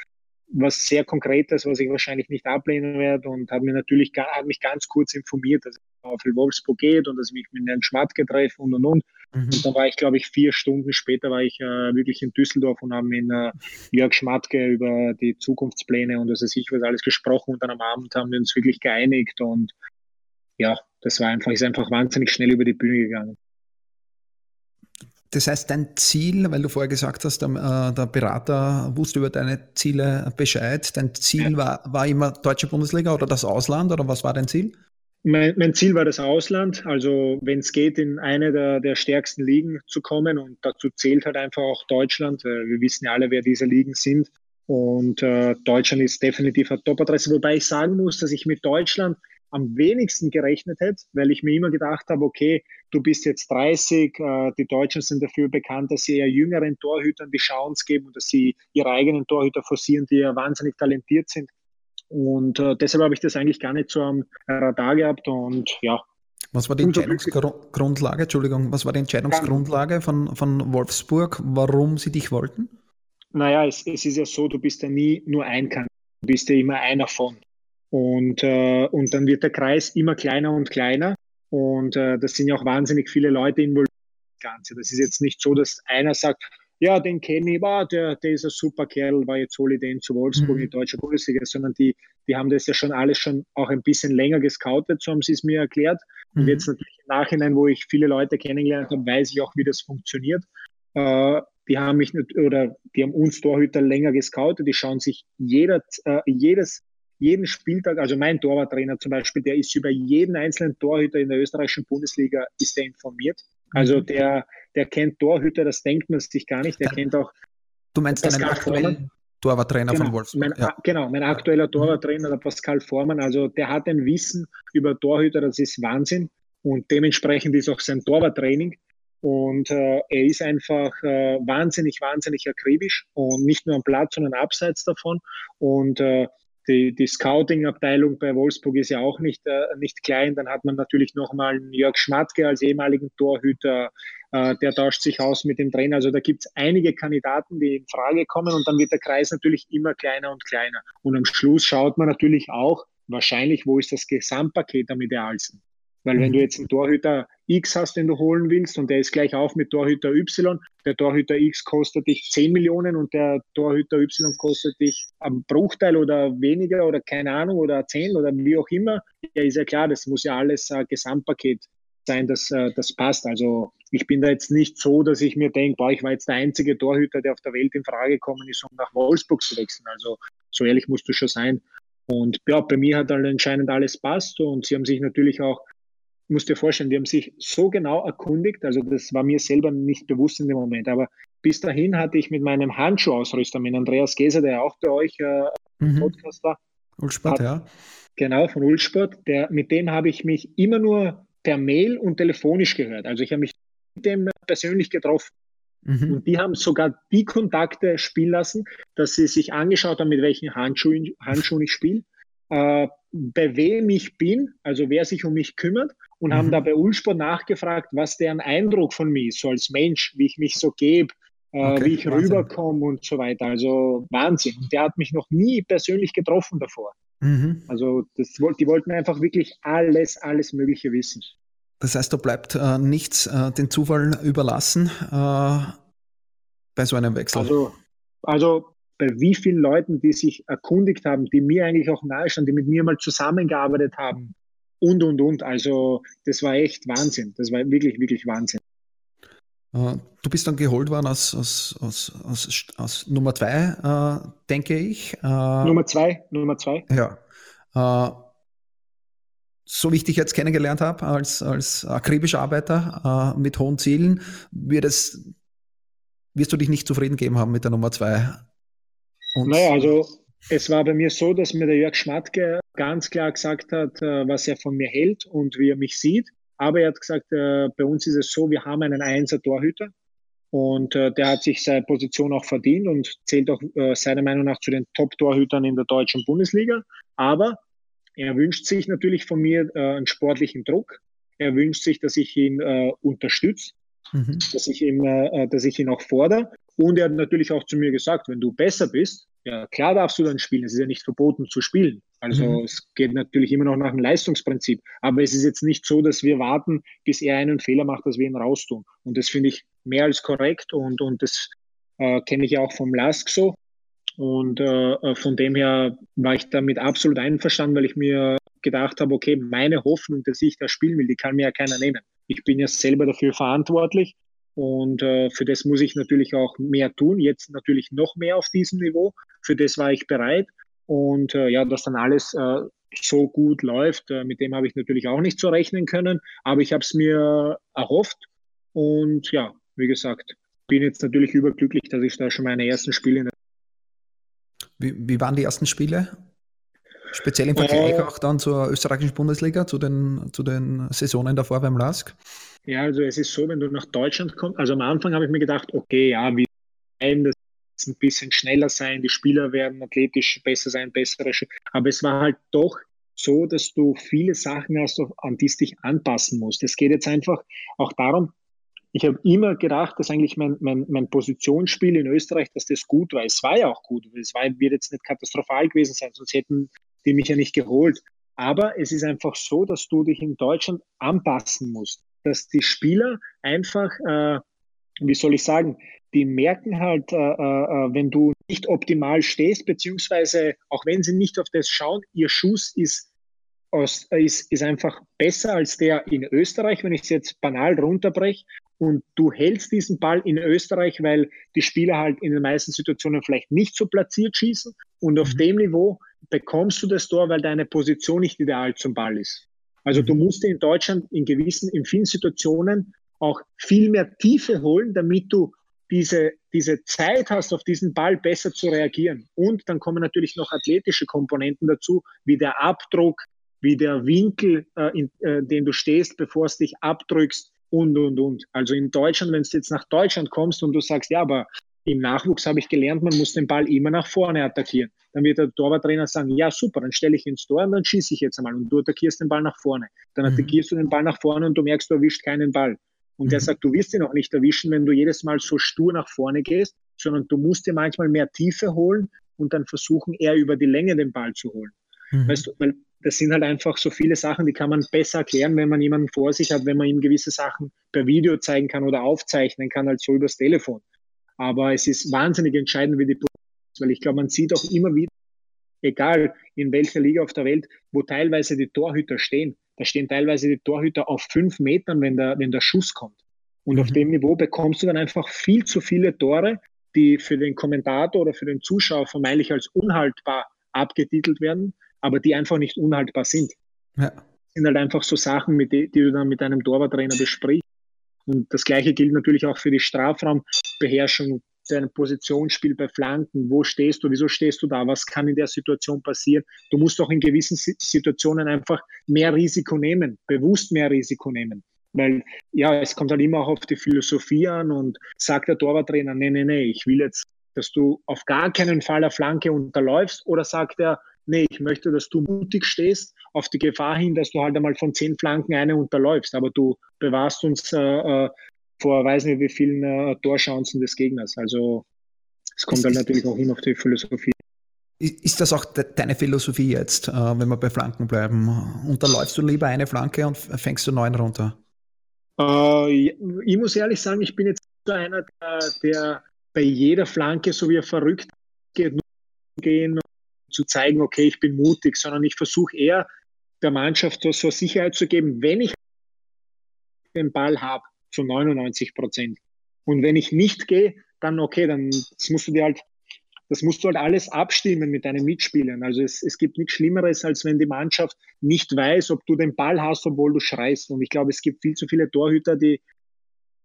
was sehr Konkretes, was ich wahrscheinlich nicht ablehnen werde und habe mir natürlich hat mich ganz kurz informiert, dass auf Wolfsburg geht und dass ich mich mit Herrn Schmatke treffe und und und. Mhm. Und dann war ich, glaube ich, vier Stunden später war ich äh, wirklich in Düsseldorf und habe mit äh, Jörg Schmatke über die Zukunftspläne und weiß ich was alles gesprochen und dann am Abend haben wir uns wirklich geeinigt und ja, das war einfach, ist einfach wahnsinnig schnell über die Bühne gegangen. Das heißt, dein Ziel, weil du vorher gesagt hast, der, äh, der Berater wusste über deine Ziele Bescheid. Dein Ziel ja. war, war immer deutsche Bundesliga oder das Ausland oder was war dein Ziel? Mein, mein Ziel war das Ausland, also wenn es geht, in eine der, der stärksten Ligen zu kommen und dazu zählt halt einfach auch Deutschland. Wir wissen ja alle, wer diese Ligen sind. Und äh, Deutschland ist definitiv eine Top-Adresse, wobei ich sagen muss, dass ich mit Deutschland am wenigsten gerechnet hätte, weil ich mir immer gedacht habe, okay, du bist jetzt 30, äh, die Deutschen sind dafür bekannt, dass sie eher jüngeren Torhütern die Chance geben und dass sie ihre eigenen Torhüter forcieren, die ja wahnsinnig talentiert sind. Und äh, deshalb habe ich das eigentlich gar nicht so am Radar gehabt und ja. Was war die Entscheidungsgrundlage, Entschuldigung, was war die Entscheidungsgrundlage von, von Wolfsburg, warum sie dich wollten? Naja, es, es ist ja so, du bist ja nie nur ein Kandidat, du bist ja immer einer von. Und, äh, und dann wird der Kreis immer kleiner und kleiner. Und äh, das sind ja auch wahnsinnig viele Leute involviert. Das Ganze. Das ist jetzt nicht so, dass einer sagt, ja, den kenne ich, war, der, der ist ein super Kerl, war jetzt hole ich den zu Wolfsburg mhm. in deutscher Bundesliga, sondern die, die haben das ja schon alles schon auch ein bisschen länger gescoutet, so haben sie es mir erklärt. Und mhm. jetzt natürlich im Nachhinein, wo ich viele Leute kennengelernt habe, weiß ich auch, wie das funktioniert. Äh, die haben mich oder die haben uns Torhüter länger gescoutet, die schauen sich jeder, äh, jedes jeden Spieltag, also mein Torwarttrainer zum Beispiel, der ist über jeden einzelnen Torhüter in der österreichischen Bundesliga ist der informiert. Also der, der kennt Torhüter, das denkt man sich gar nicht. Der kennt auch. Du meinst deinen aktuellen Torwarttrainer genau, von Wolfsburg? Mein, ja. Genau, mein aktueller mhm. Torwarttrainer, der Pascal Vormann. Also der hat ein Wissen über Torhüter, das ist Wahnsinn. Und dementsprechend ist auch sein Torwarttraining. Und äh, er ist einfach äh, wahnsinnig, wahnsinnig akribisch und nicht nur am Platz, sondern abseits davon. Und äh, die, die Scouting-Abteilung bei Wolfsburg ist ja auch nicht, äh, nicht klein. Dann hat man natürlich nochmal Jörg Schmatke als ehemaligen Torhüter, äh, der tauscht sich aus mit dem Trainer. Also da gibt es einige Kandidaten, die in Frage kommen und dann wird der Kreis natürlich immer kleiner und kleiner. Und am Schluss schaut man natürlich auch wahrscheinlich, wo ist das Gesamtpaket am idealsten. Weil wenn du mhm. jetzt einen Torhüter X hast, den du holen willst und der ist gleich auf mit Torhüter Y, der Torhüter X kostet dich 10 Millionen und der Torhüter Y kostet dich einen Bruchteil oder weniger oder keine Ahnung oder 10 oder wie auch immer, ja ist ja klar, das muss ja alles ein Gesamtpaket sein, das, äh, das passt. Also ich bin da jetzt nicht so, dass ich mir denke, boah, ich war jetzt der einzige Torhüter, der auf der Welt in Frage gekommen ist, um nach Wolfsburg zu wechseln. Also so ehrlich musst du schon sein. Und ja, bei mir hat dann anscheinend alles passt und sie haben sich natürlich auch musst dir vorstellen, die haben sich so genau erkundigt, also das war mir selber nicht bewusst in dem Moment, aber bis dahin hatte ich mit meinem Handschuhausrüster, mit Andreas Geser, der auch bei euch äh, mhm. Podcast war. Ulsport, ja. Genau, von Ulsport. Der, mit dem habe ich mich immer nur per Mail und telefonisch gehört. Also ich habe mich mit dem persönlich getroffen. Mhm. Und die haben sogar die Kontakte spielen lassen, dass sie sich angeschaut haben, mit welchen Handschuhen, Handschuhen ich spiele, äh, bei wem ich bin, also wer sich um mich kümmert und mhm. haben da bei Ulsport nachgefragt, was deren Eindruck von mir ist, so als Mensch, wie ich mich so gebe, äh, okay, wie ich rüberkomme und so weiter. Also Wahnsinn. Und der hat mich noch nie persönlich getroffen davor. Mhm. Also das, die wollten einfach wirklich alles, alles Mögliche wissen. Das heißt, da bleibt äh, nichts äh, den Zufall überlassen äh, bei so einem Wechsel. Also, also bei wie vielen Leuten, die sich erkundigt haben, die mir eigentlich auch nahestanden, die mit mir mal zusammengearbeitet haben und, und, und. Also das war echt Wahnsinn. Das war wirklich, wirklich Wahnsinn. Äh, du bist dann geholt worden aus, aus, aus, aus, aus Nummer zwei, äh, denke ich. Äh, Nummer zwei, Nummer zwei. Ja. Äh, so wie ich dich jetzt kennengelernt habe, als, als akribischer Arbeiter äh, mit hohen Zielen, wird es, wirst du dich nicht zufrieden geben haben mit der Nummer zwei. Und naja, also es war bei mir so, dass mir der Jörg Schmatke ganz klar gesagt hat, äh, was er von mir hält und wie er mich sieht. Aber er hat gesagt, äh, bei uns ist es so, wir haben einen Einser-Torhüter und äh, der hat sich seine Position auch verdient und zählt auch seiner Meinung nach zu den Top-Torhütern in der deutschen Bundesliga. Aber er wünscht sich natürlich von mir einen sportlichen Druck. Er wünscht sich, dass ich ihn unterstütze, mhm. dass, ich ihn, dass ich ihn auch fordere. Und er hat natürlich auch zu mir gesagt, wenn du besser bist, ja klar darfst du dann spielen. Es ist ja nicht verboten zu spielen. Also mhm. es geht natürlich immer noch nach dem Leistungsprinzip. Aber es ist jetzt nicht so, dass wir warten, bis er einen Fehler macht, dass wir ihn raustun. Und das finde ich mehr als korrekt und, und das äh, kenne ich ja auch vom Lask so. Und äh, äh, von dem her war ich damit absolut einverstanden, weil ich mir gedacht habe, okay, meine Hoffnung, dass ich das spielen will, die kann mir ja keiner nehmen. Ich bin ja selber dafür verantwortlich und äh, für das muss ich natürlich auch mehr tun. Jetzt natürlich noch mehr auf diesem Niveau. Für das war ich bereit. Und äh, ja, dass dann alles äh, so gut läuft, äh, mit dem habe ich natürlich auch nicht so rechnen können. Aber ich habe es mir erhofft. Und ja, wie gesagt, bin jetzt natürlich überglücklich, dass ich da schon meine ersten Spiele wie, wie waren die ersten Spiele? Speziell im Vergleich äh, auch dann zur österreichischen Bundesliga, zu den, zu den Saisonen davor beim LASK? Ja, also es ist so, wenn du nach Deutschland kommst, also am Anfang habe ich mir gedacht, okay, ja, wie das ein bisschen schneller sein, die Spieler werden athletisch besser sein, bessere, aber es war halt doch so, dass du viele Sachen hast, an die du dich anpassen musst. Es geht jetzt einfach auch darum, ich habe immer gedacht, dass eigentlich mein, mein, mein Positionsspiel in Österreich, dass das gut war. Es war ja auch gut. Es war, wird jetzt nicht katastrophal gewesen sein, sonst hätten die mich ja nicht geholt. Aber es ist einfach so, dass du dich in Deutschland anpassen musst. Dass die Spieler einfach, äh, wie soll ich sagen, die merken halt, äh, äh, wenn du nicht optimal stehst, beziehungsweise auch wenn sie nicht auf das schauen, ihr Schuss ist, aus, ist, ist einfach besser als der in Österreich, wenn ich es jetzt banal runterbreche und du hältst diesen Ball in Österreich, weil die Spieler halt in den meisten Situationen vielleicht nicht so platziert schießen und auf mhm. dem Niveau bekommst du das Tor, weil deine Position nicht ideal zum Ball ist. Also mhm. du musst in Deutschland in gewissen, in vielen Situationen auch viel mehr Tiefe holen, damit du diese, diese Zeit hast, auf diesen Ball besser zu reagieren. Und dann kommen natürlich noch athletische Komponenten dazu, wie der Abdruck, wie der Winkel, äh, in äh, den du stehst, bevor es dich abdrückst, und, und, und. Also in Deutschland, wenn du jetzt nach Deutschland kommst und du sagst, ja, aber im Nachwuchs habe ich gelernt, man muss den Ball immer nach vorne attackieren. Dann wird der Torwarttrainer sagen, ja, super, dann stelle ich ins Tor und dann schieße ich jetzt einmal und du attackierst den Ball nach vorne. Dann mhm. attackierst du den Ball nach vorne und du merkst, du erwischt keinen Ball. Und mhm. der sagt, du wirst ihn auch nicht erwischen, wenn du jedes Mal so stur nach vorne gehst, sondern du musst dir manchmal mehr Tiefe holen und dann versuchen, eher über die Länge den Ball zu holen. Mhm. Weißt du, weil das sind halt einfach so viele Sachen, die kann man besser erklären, wenn man jemanden vor sich hat, wenn man ihm gewisse Sachen per Video zeigen kann oder aufzeichnen kann, als so übers Telefon. Aber es ist wahnsinnig entscheidend, wie die Position ist, weil ich glaube, man sieht auch immer wieder, egal in welcher Liga auf der Welt, wo teilweise die Torhüter stehen. Da stehen teilweise die Torhüter auf fünf Metern, wenn der, wenn der Schuss kommt. Und mhm. auf dem Niveau bekommst du dann einfach viel zu viele Tore, die für den Kommentator oder für den Zuschauer vermeintlich als unhaltbar abgetitelt werden aber die einfach nicht unhaltbar sind. Ja. Das sind halt einfach so Sachen, mit die, die du dann mit einem Torwarttrainer besprichst. Und das Gleiche gilt natürlich auch für die Strafraumbeherrschung, dein Positionsspiel bei Flanken. Wo stehst du? Wieso stehst du da? Was kann in der Situation passieren? Du musst auch in gewissen Situationen einfach mehr Risiko nehmen, bewusst mehr Risiko nehmen. Weil ja, es kommt halt immer auch auf die Philosophie an und sagt der Torwarttrainer, nee, nee, nee, ich will jetzt, dass du auf gar keinen Fall eine Flanke unterläufst oder sagt er, nee, ich möchte, dass du mutig stehst auf die Gefahr hin, dass du halt einmal von zehn Flanken eine unterläufst, aber du bewahrst uns äh, äh vor weiß nicht wie vielen äh, Torchancen des Gegners. Also es kommt halt natürlich auch immer auf die Philosophie. Ist das auch de deine Philosophie jetzt, äh, wenn wir bei Flanken bleiben? Unterläufst du lieber eine Flanke und fängst du neun runter? Äh, ich muss ehrlich sagen, ich bin jetzt so einer, der, der bei jeder Flanke so wie er verrückt geht, gehen zu zeigen, okay, ich bin mutig, sondern ich versuche eher der Mannschaft so Sicherheit zu geben, wenn ich den Ball habe, zu 99 Prozent. Und wenn ich nicht gehe, dann okay, dann das musst du dir halt, das musst du halt alles abstimmen mit deinen Mitspielern. Also es, es gibt nichts Schlimmeres, als wenn die Mannschaft nicht weiß, ob du den Ball hast, obwohl du schreist. Und ich glaube, es gibt viel zu viele Torhüter, die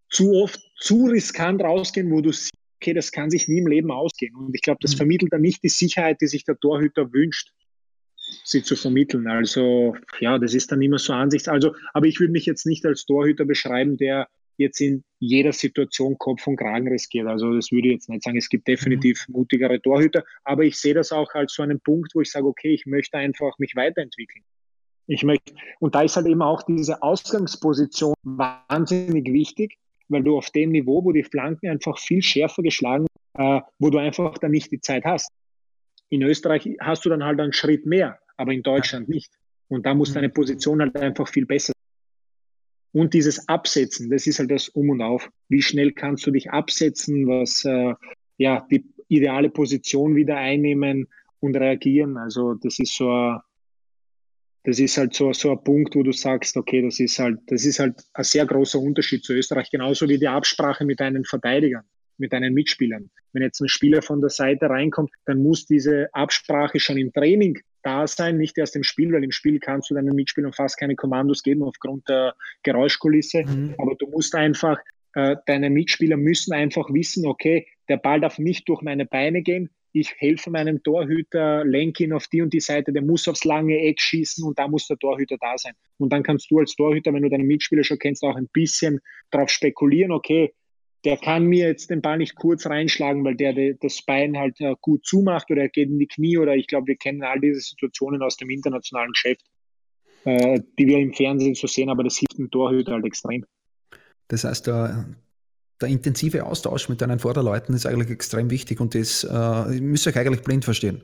zu oft zu riskant rausgehen, wo du siehst, okay, das kann sich nie im Leben ausgehen. Und ich glaube, das mhm. vermittelt dann nicht die Sicherheit, die sich der Torhüter wünscht, sie zu vermitteln. Also ja, das ist dann immer so Ansichts. Also, aber ich würde mich jetzt nicht als Torhüter beschreiben, der jetzt in jeder Situation Kopf und Kragen riskiert. Also das würde ich jetzt nicht sagen. Es gibt definitiv mhm. mutigere Torhüter, aber ich sehe das auch als so einen Punkt, wo ich sage, okay, ich möchte einfach mich weiterentwickeln. Ich möchte, und da ist halt eben auch diese Ausgangsposition wahnsinnig wichtig, weil du auf dem Niveau, wo die Flanken einfach viel schärfer geschlagen, äh, wo du einfach dann nicht die Zeit hast. In Österreich hast du dann halt einen Schritt mehr, aber in Deutschland nicht. Und da muss mhm. deine Position halt einfach viel besser sein. Und dieses Absetzen, das ist halt das Um und Auf. Wie schnell kannst du dich absetzen, was äh, ja die ideale Position wieder einnehmen und reagieren. Also das ist so ein, das ist halt so, so ein Punkt, wo du sagst, okay, das ist halt, das ist halt ein sehr großer Unterschied zu Österreich, genauso wie die Absprache mit deinen Verteidigern, mit deinen Mitspielern. Wenn jetzt ein Spieler von der Seite reinkommt, dann muss diese Absprache schon im Training da sein, nicht erst im Spiel, weil im Spiel kannst du deinen Mitspielern fast keine Kommandos geben aufgrund der Geräuschkulisse. Mhm. Aber du musst einfach, äh, deine Mitspieler müssen einfach wissen, okay, der Ball darf nicht durch meine Beine gehen, ich helfe meinem Torhüter, lenke ihn auf die und die Seite, der muss aufs lange Eck schießen und da muss der Torhüter da sein. Und dann kannst du als Torhüter, wenn du deinen Mitspieler schon kennst, auch ein bisschen darauf spekulieren, okay, der kann mir jetzt den Ball nicht kurz reinschlagen, weil der das Bein halt äh, gut zumacht oder er geht in die Knie oder ich glaube, wir kennen all diese Situationen aus dem internationalen Geschäft, äh, die wir im Fernsehen so sehen, aber das hilft dem Torhüter halt extrem. Das heißt, der, der intensive Austausch mit deinen Vorderleuten ist eigentlich extrem wichtig und das äh, müsst ihr euch eigentlich blind verstehen.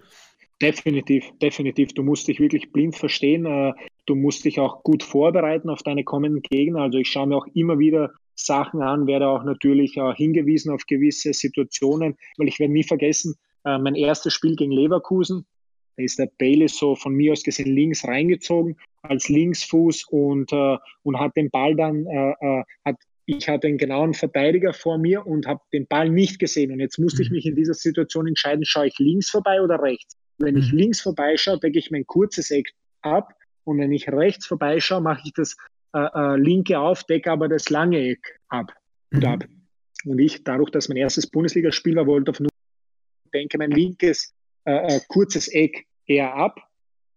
Definitiv, definitiv. Du musst dich wirklich blind verstehen. Äh, du musst dich auch gut vorbereiten auf deine kommenden Gegner. Also ich schaue mir auch immer wieder Sachen an, werde auch natürlich äh, hingewiesen auf gewisse Situationen, weil ich werde nie vergessen, äh, mein erstes Spiel gegen Leverkusen, da ist der Bailey so von mir aus gesehen links reingezogen als Linksfuß und, und hat den Ball dann, hat ich hatte einen genauen Verteidiger vor mir und habe den Ball nicht gesehen. Und jetzt musste ich mhm. mich in dieser Situation entscheiden, schaue ich links vorbei oder rechts. Wenn ich mhm. links vorbeischaue, decke ich mein kurzes Eck ab. Und wenn ich rechts vorbeischaue, mache ich das äh, äh, linke auf, decke aber das lange Eck ab. Und, mhm. ab. und ich, dadurch, dass mein erstes Bundesligaspiel war, wollte auf nur denke mein linkes äh, äh, kurzes Eck eher ab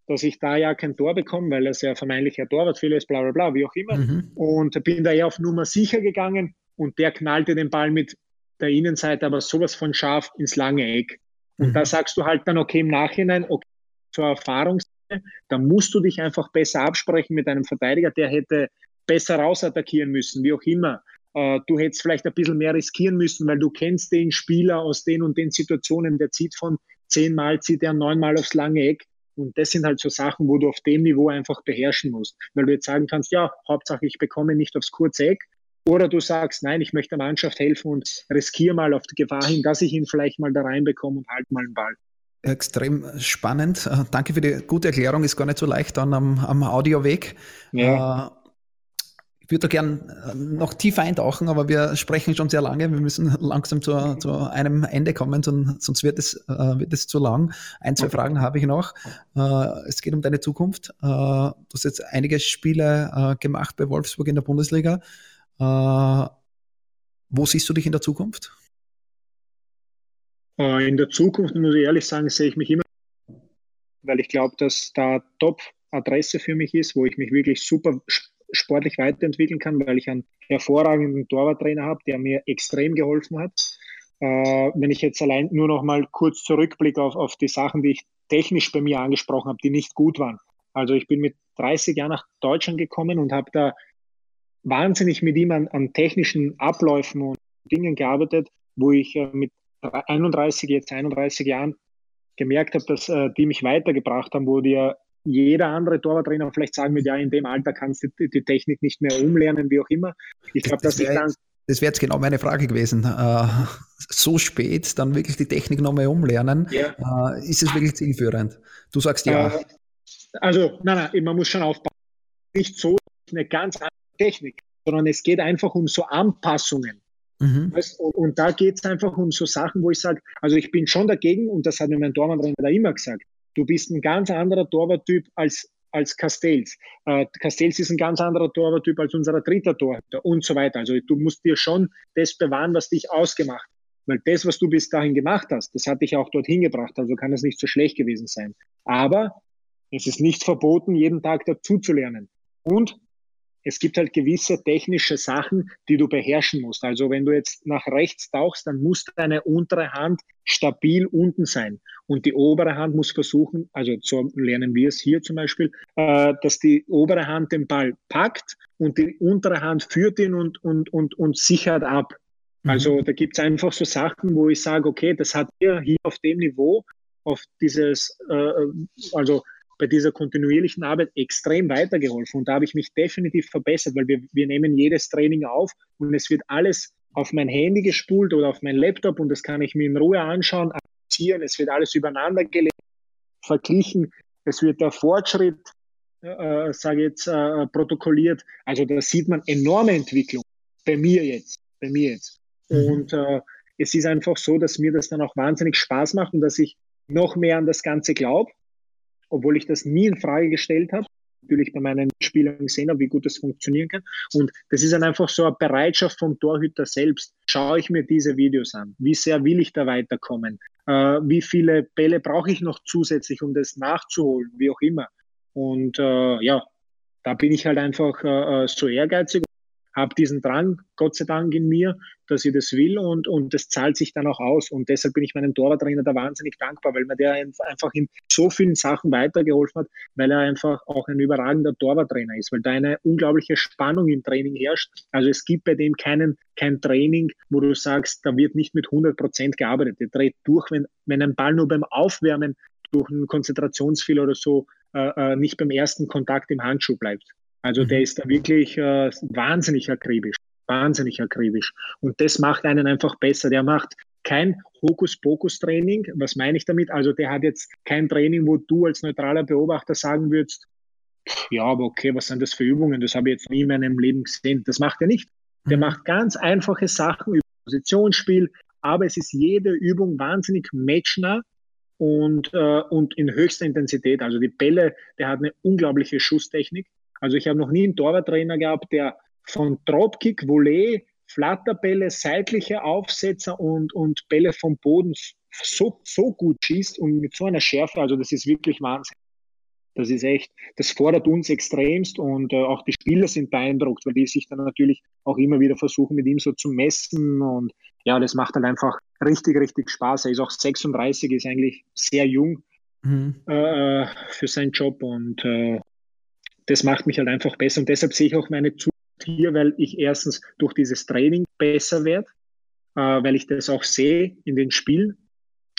dass ich da ja kein Tor bekomme, weil es ja vermeintlich ein Torwartfehler ist, bla bla bla, wie auch immer. Mhm. Und bin da eher auf Nummer sicher gegangen und der knallte den Ball mit der Innenseite aber sowas von scharf ins lange Eck. Und mhm. da sagst du halt dann, okay, im Nachhinein, okay, zur Erfahrung, da musst du dich einfach besser absprechen mit einem Verteidiger, der hätte besser rausattackieren müssen, wie auch immer. Äh, du hättest vielleicht ein bisschen mehr riskieren müssen, weil du kennst den Spieler aus den und den Situationen, der zieht von zehnmal, zieht er neunmal aufs lange Eck und das sind halt so Sachen, wo du auf dem Niveau einfach beherrschen musst. Weil du jetzt sagen kannst, ja, Hauptsache ich bekomme nicht aufs kurze Eck. Oder du sagst, nein, ich möchte der Mannschaft helfen und riskiere mal auf die Gefahr hin, dass ich ihn vielleicht mal da reinbekomme und halt mal einen Ball. Extrem spannend. Äh, danke für die gute Erklärung. Ist gar nicht so leicht dann am, am Audioweg. Ja. Ich würde da gern äh, noch tiefer eintauchen, aber wir sprechen schon sehr lange. Wir müssen langsam zu, zu einem Ende kommen, sonst wird es, äh, wird es zu lang. Ein, zwei Fragen habe ich noch. Äh, es geht um deine Zukunft. Äh, du hast jetzt einige Spiele äh, gemacht bei Wolfsburg in der Bundesliga. Äh, wo siehst du dich in der Zukunft? In der Zukunft, muss ich ehrlich sagen, sehe ich mich immer, weil ich glaube, dass da Top-Adresse für mich ist, wo ich mich wirklich super sportlich weiterentwickeln kann, weil ich einen hervorragenden Torwarttrainer habe, der mir extrem geholfen hat. Äh, wenn ich jetzt allein nur noch mal kurz zurückblicke auf, auf die Sachen, die ich technisch bei mir angesprochen habe, die nicht gut waren. Also ich bin mit 30 Jahren nach Deutschland gekommen und habe da wahnsinnig mit ihm an, an, technischen Abläufen und Dingen gearbeitet, wo ich äh, mit 31, jetzt 31 Jahren gemerkt habe, dass äh, die mich weitergebracht haben, wo dir jeder andere Torwarttrainer vielleicht sagen wird, ja, in dem Alter kannst du die, die Technik nicht mehr umlernen, wie auch immer. Ich glaube, dass ich dann das wäre jetzt genau meine Frage gewesen. Äh, so spät dann wirklich die Technik nochmal umlernen, ja. äh, ist es wirklich zielführend? Du sagst ja. Äh, also, nein, nein, man muss schon aufpassen. Nicht so eine ganz andere Technik, sondern es geht einfach um so Anpassungen. Mhm. Und, und, da geht es einfach um so Sachen, wo ich sage, also ich bin schon dagegen, und das hat mir mein Torwart da immer gesagt, du bist ein ganz anderer Torwarttyp als, als Castells. Äh, Castells ist ein ganz anderer Torwarttyp als unser dritter Torhüter und so weiter. Also du musst dir schon das bewahren, was dich ausgemacht. Weil das, was du bis dahin gemacht hast, das hat dich auch dorthin gebracht. Also kann es nicht so schlecht gewesen sein. Aber es ist nicht verboten, jeden Tag dazu zu lernen. Und es gibt halt gewisse technische Sachen, die du beherrschen musst. Also wenn du jetzt nach rechts tauchst, dann muss deine untere Hand stabil unten sein. Und die obere Hand muss versuchen, also so lernen wir es hier zum Beispiel, äh, dass die obere Hand den Ball packt und die untere Hand führt ihn und, und, und, und sichert ab. Mhm. Also da gibt es einfach so Sachen, wo ich sage, okay, das hat dir hier auf dem Niveau, auf dieses, äh, also bei dieser kontinuierlichen Arbeit extrem weitergeholfen. Und da habe ich mich definitiv verbessert, weil wir, wir nehmen jedes Training auf und es wird alles auf mein Handy gespult oder auf mein Laptop und das kann ich mir in Ruhe anschauen, analysieren. Es wird alles übereinander gelegt, verglichen. Es wird der Fortschritt, äh, sage jetzt, äh, protokolliert. Also da sieht man enorme Entwicklung bei mir jetzt, bei mir jetzt. Mhm. Und äh, es ist einfach so, dass mir das dann auch wahnsinnig Spaß macht und dass ich noch mehr an das Ganze glaube obwohl ich das nie in Frage gestellt habe. Natürlich bei meinen Spielern gesehen habe, wie gut das funktionieren kann. Und das ist dann einfach so eine Bereitschaft vom Torhüter selbst. Schaue ich mir diese Videos an? Wie sehr will ich da weiterkommen? Äh, wie viele Bälle brauche ich noch zusätzlich, um das nachzuholen? Wie auch immer. Und äh, ja, da bin ich halt einfach äh, äh so ehrgeizig habe diesen Drang, Gott sei Dank, in mir, dass ich das will und, und das zahlt sich dann auch aus. Und deshalb bin ich meinem Torwarttrainer da wahnsinnig dankbar, weil mir der einfach in so vielen Sachen weitergeholfen hat, weil er einfach auch ein überragender Torwarttrainer ist, weil da eine unglaubliche Spannung im Training herrscht. Also es gibt bei dem keinen, kein Training, wo du sagst, da wird nicht mit 100 Prozent gearbeitet. Der dreht durch, wenn, wenn ein Ball nur beim Aufwärmen durch einen Konzentrationsfehler oder so äh, äh nicht beim ersten Kontakt im Handschuh bleibt. Also der mhm. ist da wirklich äh, wahnsinnig akribisch, wahnsinnig akribisch. Und das macht einen einfach besser. Der macht kein Hokuspokus-Training. Was meine ich damit? Also der hat jetzt kein Training, wo du als neutraler Beobachter sagen würdest, ja, aber okay, was sind das für Übungen? Das habe ich jetzt nie in meinem Leben gesehen. Das macht er nicht. Der mhm. macht ganz einfache Sachen über Positionsspiel, aber es ist jede Übung wahnsinnig matchnah und, äh, und in höchster Intensität. Also die Bälle, der hat eine unglaubliche Schusstechnik. Also ich habe noch nie einen Torwarttrainer gehabt, der von Dropkick, Volley, Flatterbälle, seitliche Aufsetzer und, und Bälle vom Boden so, so gut schießt und mit so einer Schärfe. Also das ist wirklich Wahnsinn. Das ist echt, das fordert uns extremst und äh, auch die Spieler sind beeindruckt, weil die sich dann natürlich auch immer wieder versuchen, mit ihm so zu messen und ja, das macht dann einfach richtig, richtig Spaß. Er ist auch 36, ist eigentlich sehr jung mhm. äh, für seinen Job und äh, das macht mich halt einfach besser. Und deshalb sehe ich auch meine Zukunft hier, weil ich erstens durch dieses Training besser werde, äh, weil ich das auch sehe in den Spielen,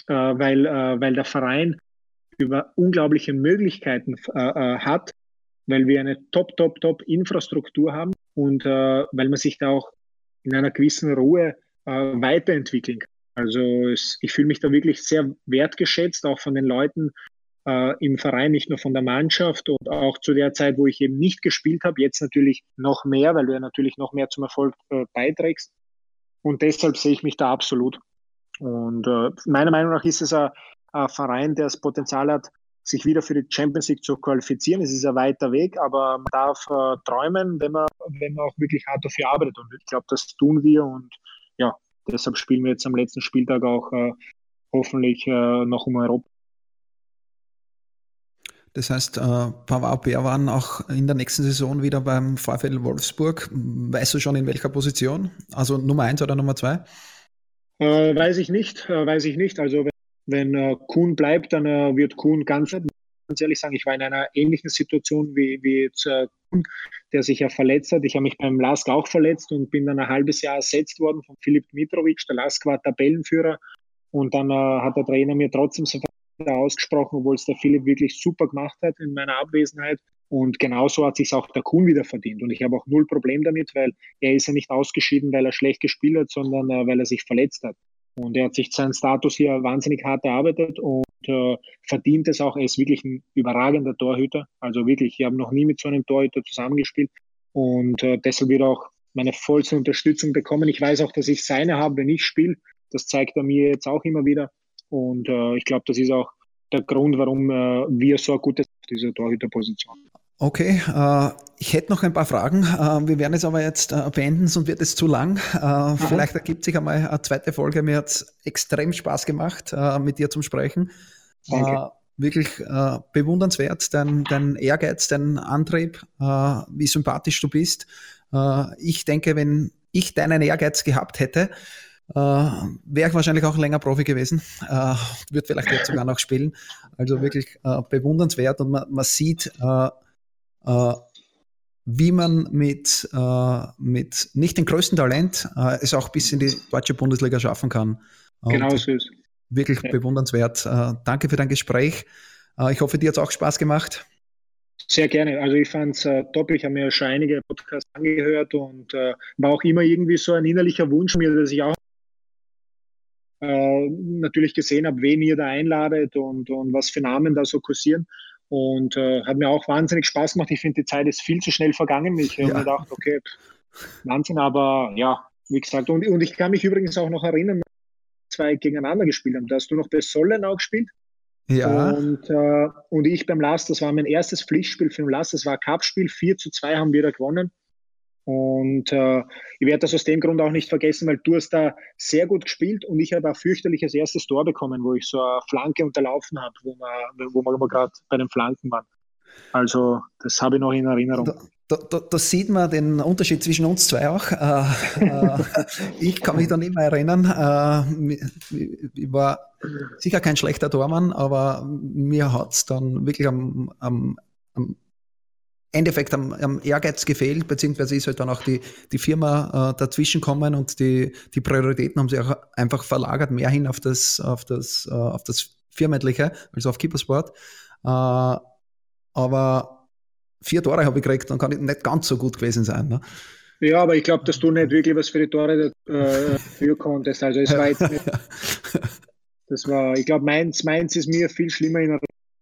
äh, weil, äh, weil der Verein über unglaubliche Möglichkeiten äh, äh, hat, weil wir eine top, top, top Infrastruktur haben und äh, weil man sich da auch in einer gewissen Ruhe weiterentwickeln kann. Also es, ich fühle mich da wirklich sehr wertgeschätzt, auch von den Leuten, äh, im Verein, nicht nur von der Mannschaft und auch zu der Zeit, wo ich eben nicht gespielt habe, jetzt natürlich noch mehr, weil du ja natürlich noch mehr zum Erfolg äh, beiträgst. Und deshalb sehe ich mich da absolut. Und äh, meiner Meinung nach ist es ein, ein Verein, der das Potenzial hat, sich wieder für die Champions League zu qualifizieren. Es ist ein weiter Weg, aber man darf äh, träumen, wenn man, wenn man auch wirklich hart dafür arbeitet. Und ich glaube, das tun wir. Und ja, deshalb spielen wir jetzt am letzten Spieltag auch äh, hoffentlich äh, noch um Europa. Das heißt, äh, Pavard Bär waren auch in der nächsten Saison wieder beim VfL Wolfsburg. Weißt du schon in welcher Position? Also Nummer eins oder Nummer zwei? Äh, weiß ich nicht, äh, weiß ich nicht. Also wenn, wenn äh, Kuhn bleibt, dann äh, wird Kuhn ganz, ganz ehrlich sagen, ich war in einer ähnlichen Situation wie, wie jetzt Kuhn, der sich ja verletzt hat. Ich habe mich beim Lask auch verletzt und bin dann ein halbes Jahr ersetzt worden von Filip Dmitrovic. Der Lask war Tabellenführer und dann hat der Trainer mir trotzdem so ausgesprochen, obwohl es der Philipp wirklich super gemacht hat in meiner Abwesenheit. Und genauso hat sich auch der Kuhn wieder verdient. Und ich habe auch null Problem damit, weil er ist ja nicht ausgeschieden, weil er schlecht gespielt hat, sondern äh, weil er sich verletzt hat. Und er hat sich seinen Status hier wahnsinnig hart erarbeitet und äh, verdient es auch. Er ist wirklich ein überragender Torhüter. Also wirklich, ich habe noch nie mit so einem Torhüter zusammengespielt. Und äh, deshalb wird er auch meine vollste Unterstützung bekommen. Ich weiß auch, dass ich seine habe, wenn ich spiele. Das zeigt er mir jetzt auch immer wieder. Und äh, ich glaube, das ist auch der Grund, warum äh, wir so ein gutes auf dieser Torhüterposition. Okay, äh, ich hätte noch ein paar Fragen. Äh, wir werden es aber jetzt äh, beenden, sonst wird es zu lang. Äh, vielleicht ergibt sich einmal eine zweite Folge. Mir hat es extrem Spaß gemacht, mit dir zu sprechen. Danke. wirklich bewundernswert, dein, dein Ehrgeiz, dein Antrieb, wie sympathisch du bist. ich denke, wenn ich deinen Ehrgeiz gehabt hätte, Wäre ich wahrscheinlich auch länger Profi gewesen, äh, wird vielleicht jetzt sogar noch spielen. Also wirklich äh, bewundernswert und man, man sieht, äh, äh, wie man mit, äh, mit nicht dem größten Talent es auch bis in die deutsche Bundesliga schaffen kann. Und genau so ist Wirklich ja. bewundernswert. danke für dein Gespräch. ich hoffe, dir hat es auch Spaß gemacht. Sehr gerne. Also ich fand es äh, top. Ich habe mir schon einige Podcasts angehört und äh, war auch immer irgendwie so ein innerlicher Wunsch mir, dass ich auch äh, natürlich gesehen habe, wen ihr da einladet und, und was für Namen da so kursieren. Und äh, hat mir auch wahnsinnig Spaß gemacht. Ich finde, die Zeit ist viel zu schnell vergangen. Ich habe ja. mir gedacht, okay, Wahnsinn, aber ja, wie gesagt. Und, und ich kann mich übrigens auch noch erinnern, zwei gegeneinander gespielt haben. Da hast du noch bei Sollenau gespielt. Ja. Und, äh, und ich beim Last, das war mein erstes Pflichtspiel für den Last. Das war ein Cup-Spiel. 4 zu 2 haben wir da gewonnen. Und äh, ich werde das aus dem Grund auch nicht vergessen, weil du hast da sehr gut gespielt und ich habe ein fürchterliches erstes Tor bekommen, wo ich so eine Flanke unterlaufen habe, wo wir, wo wir gerade bei den Flanken waren. Also das habe ich noch in Erinnerung. Da, da, da, sieht man den Unterschied zwischen uns zwei auch. Äh, äh, ich kann mich da nicht mehr erinnern. Äh, ich war sicher kein schlechter Tormann, aber mir hat es dann wirklich am, am, am Endeffekt am, am, Ehrgeiz gefehlt, beziehungsweise ist halt dann auch die, die Firma äh, dazwischen kommen und die, die Prioritäten haben sich auch einfach verlagert, mehr hin auf das, auf das, äh, auf das Firmentliche, also auf Keepersport. Äh, aber vier Tore habe ich gekriegt, dann kann ich nicht ganz so gut gewesen sein. Ne? Ja, aber ich glaube, dass du nicht wirklich was für die Tore äh, für konntest. Also es war jetzt nicht, das war, ich glaube, meins, meins ist mir viel schlimmer in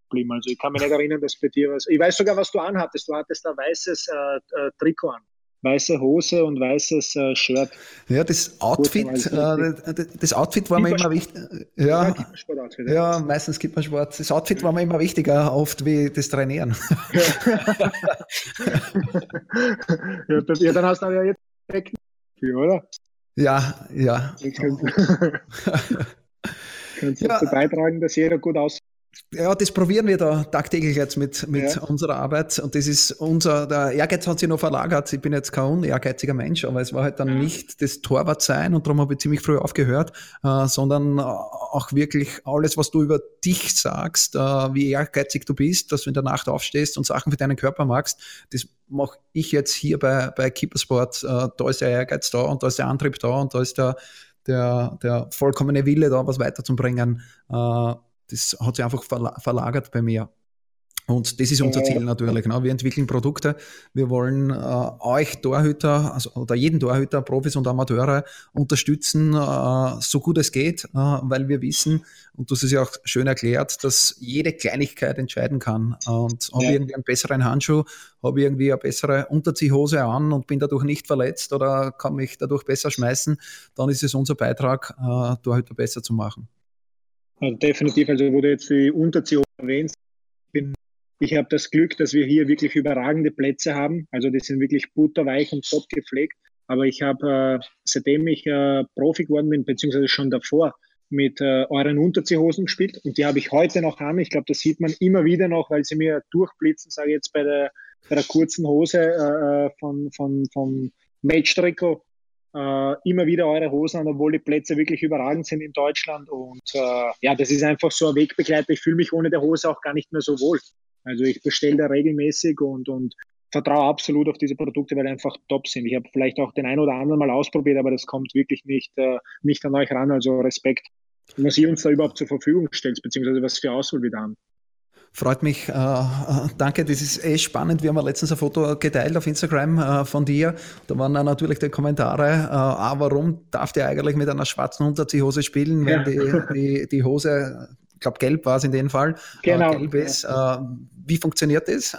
geblieben. Also ich kann mich nicht erinnern, dass bei dir was. Ich weiß sogar, was du anhattest. Du hattest ein weißes äh, äh, Trikot an. Weiße Hose und weißes äh, Shirt. Ja, das Outfit, äh, das Outfit war mir immer wichtig. Ja, ja, ja, meistens gibt man Sport. Das Outfit war mir immer wichtiger, oft wie das Trainieren. ja, das, ja, dann hast du ja jetzt oder? Ja, ja. Kannst du ja. dazu beitragen, dass jeder gut aussieht? Ja, das probieren wir da tagtäglich jetzt mit, mit ja. unserer Arbeit. Und das ist unser, der Ehrgeiz hat sich noch verlagert. Ich bin jetzt kein unehrgeiziger Mensch, aber es war halt dann nicht das Torwart sein und darum habe ich ziemlich früh aufgehört, äh, sondern auch wirklich alles, was du über dich sagst, äh, wie ehrgeizig du bist, dass du in der Nacht aufstehst und Sachen für deinen Körper machst, das mache ich jetzt hier bei, bei Keepersport. Äh, da ist der Ehrgeiz da und da ist der Antrieb da und da ist der, der, der vollkommene Wille da, was weiterzubringen. Äh, das hat sich einfach verlagert bei mir. Und das ist unser Ziel natürlich. Ne? Wir entwickeln Produkte. Wir wollen äh, euch Torhüter, also, oder jeden Torhüter, Profis und Amateure unterstützen, äh, so gut es geht, äh, weil wir wissen, und hast es ja auch schön erklärt, dass jede Kleinigkeit entscheiden kann. Und habe ich irgendwie einen besseren Handschuh, habe ich irgendwie eine bessere Unterziehhose an und bin dadurch nicht verletzt oder kann mich dadurch besser schmeißen, dann ist es unser Beitrag, äh, Torhüter besser zu machen. Also definitiv, also wo du jetzt die Unterziehung erwähnst, bin, ich habe das Glück, dass wir hier wirklich überragende Plätze haben. Also die sind wirklich butterweich und top gepflegt. Aber ich habe, äh, seitdem ich äh, Profi geworden bin, beziehungsweise schon davor, mit äh, euren Unterziehhosen gespielt und die habe ich heute noch an. Ich glaube, das sieht man immer wieder noch, weil sie mir durchblitzen, sage ich jetzt bei der, bei der kurzen Hose äh, äh von, von, vom Match-Trikot. Äh, immer wieder eure Hosen an, obwohl die Plätze wirklich überragend sind in Deutschland. Und äh, ja, das ist einfach so ein Wegbegleiter. Ich fühle mich ohne der Hose auch gar nicht mehr so wohl. Also ich bestelle da regelmäßig und, und vertraue absolut auf diese Produkte, weil die einfach top sind. Ich habe vielleicht auch den einen oder anderen mal ausprobiert, aber das kommt wirklich nicht, äh, nicht an euch ran. Also Respekt, was ihr uns da überhaupt zur Verfügung stellt, beziehungsweise was für Auswahl wir da haben. Freut mich. Äh, äh, danke, das ist echt spannend. Wir haben letztens ein Foto geteilt auf Instagram äh, von dir. Da waren dann natürlich die Kommentare, äh, ah, warum darf der eigentlich mit einer schwarzen Unterziehhose spielen, wenn ja. die, die, die Hose, ich glaube gelb war es in dem Fall, genau. gelb ist. Äh, wie funktioniert das?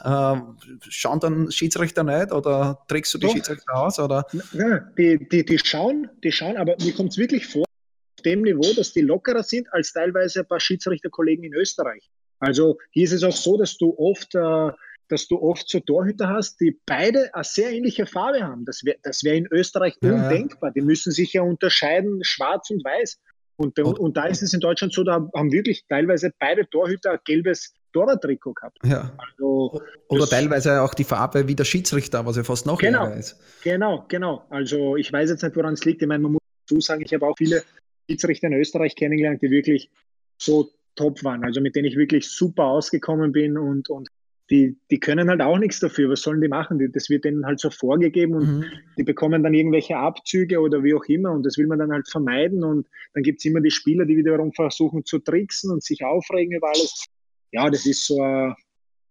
schauen dann Schiedsrichter nicht oder trägst du die Doch. Schiedsrichter aus? Oder? Ja, die, die, die, schauen, die schauen, aber mir kommt es wirklich vor, auf dem Niveau, dass die lockerer sind als teilweise ein paar Schiedsrichterkollegen in Österreich. Also hier ist es auch so, dass du oft, äh, dass du oft so Torhüter hast, die beide eine sehr ähnliche Farbe haben. Das wäre das wär in Österreich ja. undenkbar. Die müssen sich ja unterscheiden, schwarz und weiß. Und, und, und, da ist es in Deutschland so, da haben wirklich teilweise beide Torhüter ein gelbes Torwarttrikot gehabt. Ja. Also, Oder teilweise auch die Farbe wie der Schiedsrichter, was ja fast noch genau, ist. Genau, genau. Also ich weiß jetzt nicht, woran es liegt. Ich meine, man muss dazu sagen, ich habe auch viele Schiedsrichter in Österreich kennengelernt, die wirklich so top waren, also mit denen ich wirklich super ausgekommen bin und, und die, die können halt auch nichts dafür. Was sollen die machen? das wird denen halt so vorgegeben und mhm. die bekommen dann irgendwelche Abzüge oder wie auch immer und das will man dann halt vermeiden und dann gibt es immer die Spieler, die wiederum versuchen zu tricksen und sich aufregen über alles. Ja, das ist so ein,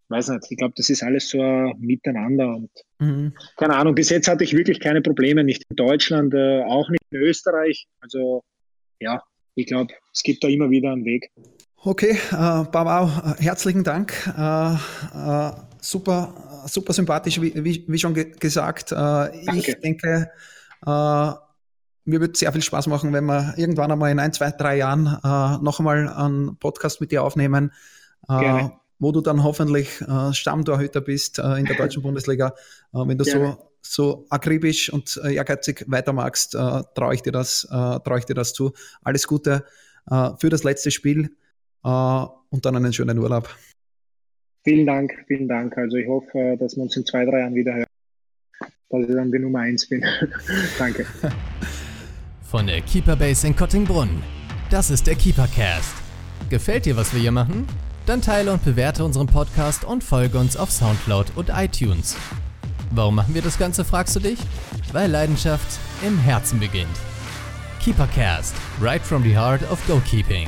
weiß nicht, ich glaube, das ist alles so ein Miteinander und mhm. keine Ahnung, bis jetzt hatte ich wirklich keine Probleme, nicht in Deutschland, äh, auch nicht in Österreich. Also ja, ich glaube, es gibt da immer wieder einen Weg. Okay, äh, Babau, herzlichen Dank. Äh, äh, super, super sympathisch, wie, wie, wie schon ge gesagt. Äh, ich denke, äh, mir wird sehr viel Spaß machen, wenn wir irgendwann einmal in ein, zwei, drei Jahren äh, noch einmal einen Podcast mit dir aufnehmen, äh, wo du dann hoffentlich äh, Stammtorhüter bist äh, in der deutschen Bundesliga. Äh, wenn du so, so akribisch und äh, ehrgeizig weitermachst, äh, traue ich, dir das, äh, trau ich dir das zu. Alles Gute äh, für das letzte Spiel äh, und dann einen schönen Urlaub. Vielen Dank, vielen Dank. Also ich hoffe, äh, dass wir uns in zwei, drei Jahren wieder hören, dass ich dann die Nummer eins bin. Danke. Von der Keeper Base in Kottingbrunn. Das ist der Keepercast. Gefällt dir, was wir hier machen? Dann teile und bewerte unseren Podcast und folge uns auf Soundcloud und iTunes. Warum machen wir das Ganze, fragst du dich? Weil Leidenschaft im Herzen beginnt. Keepercast, right from the heart of goalkeeping.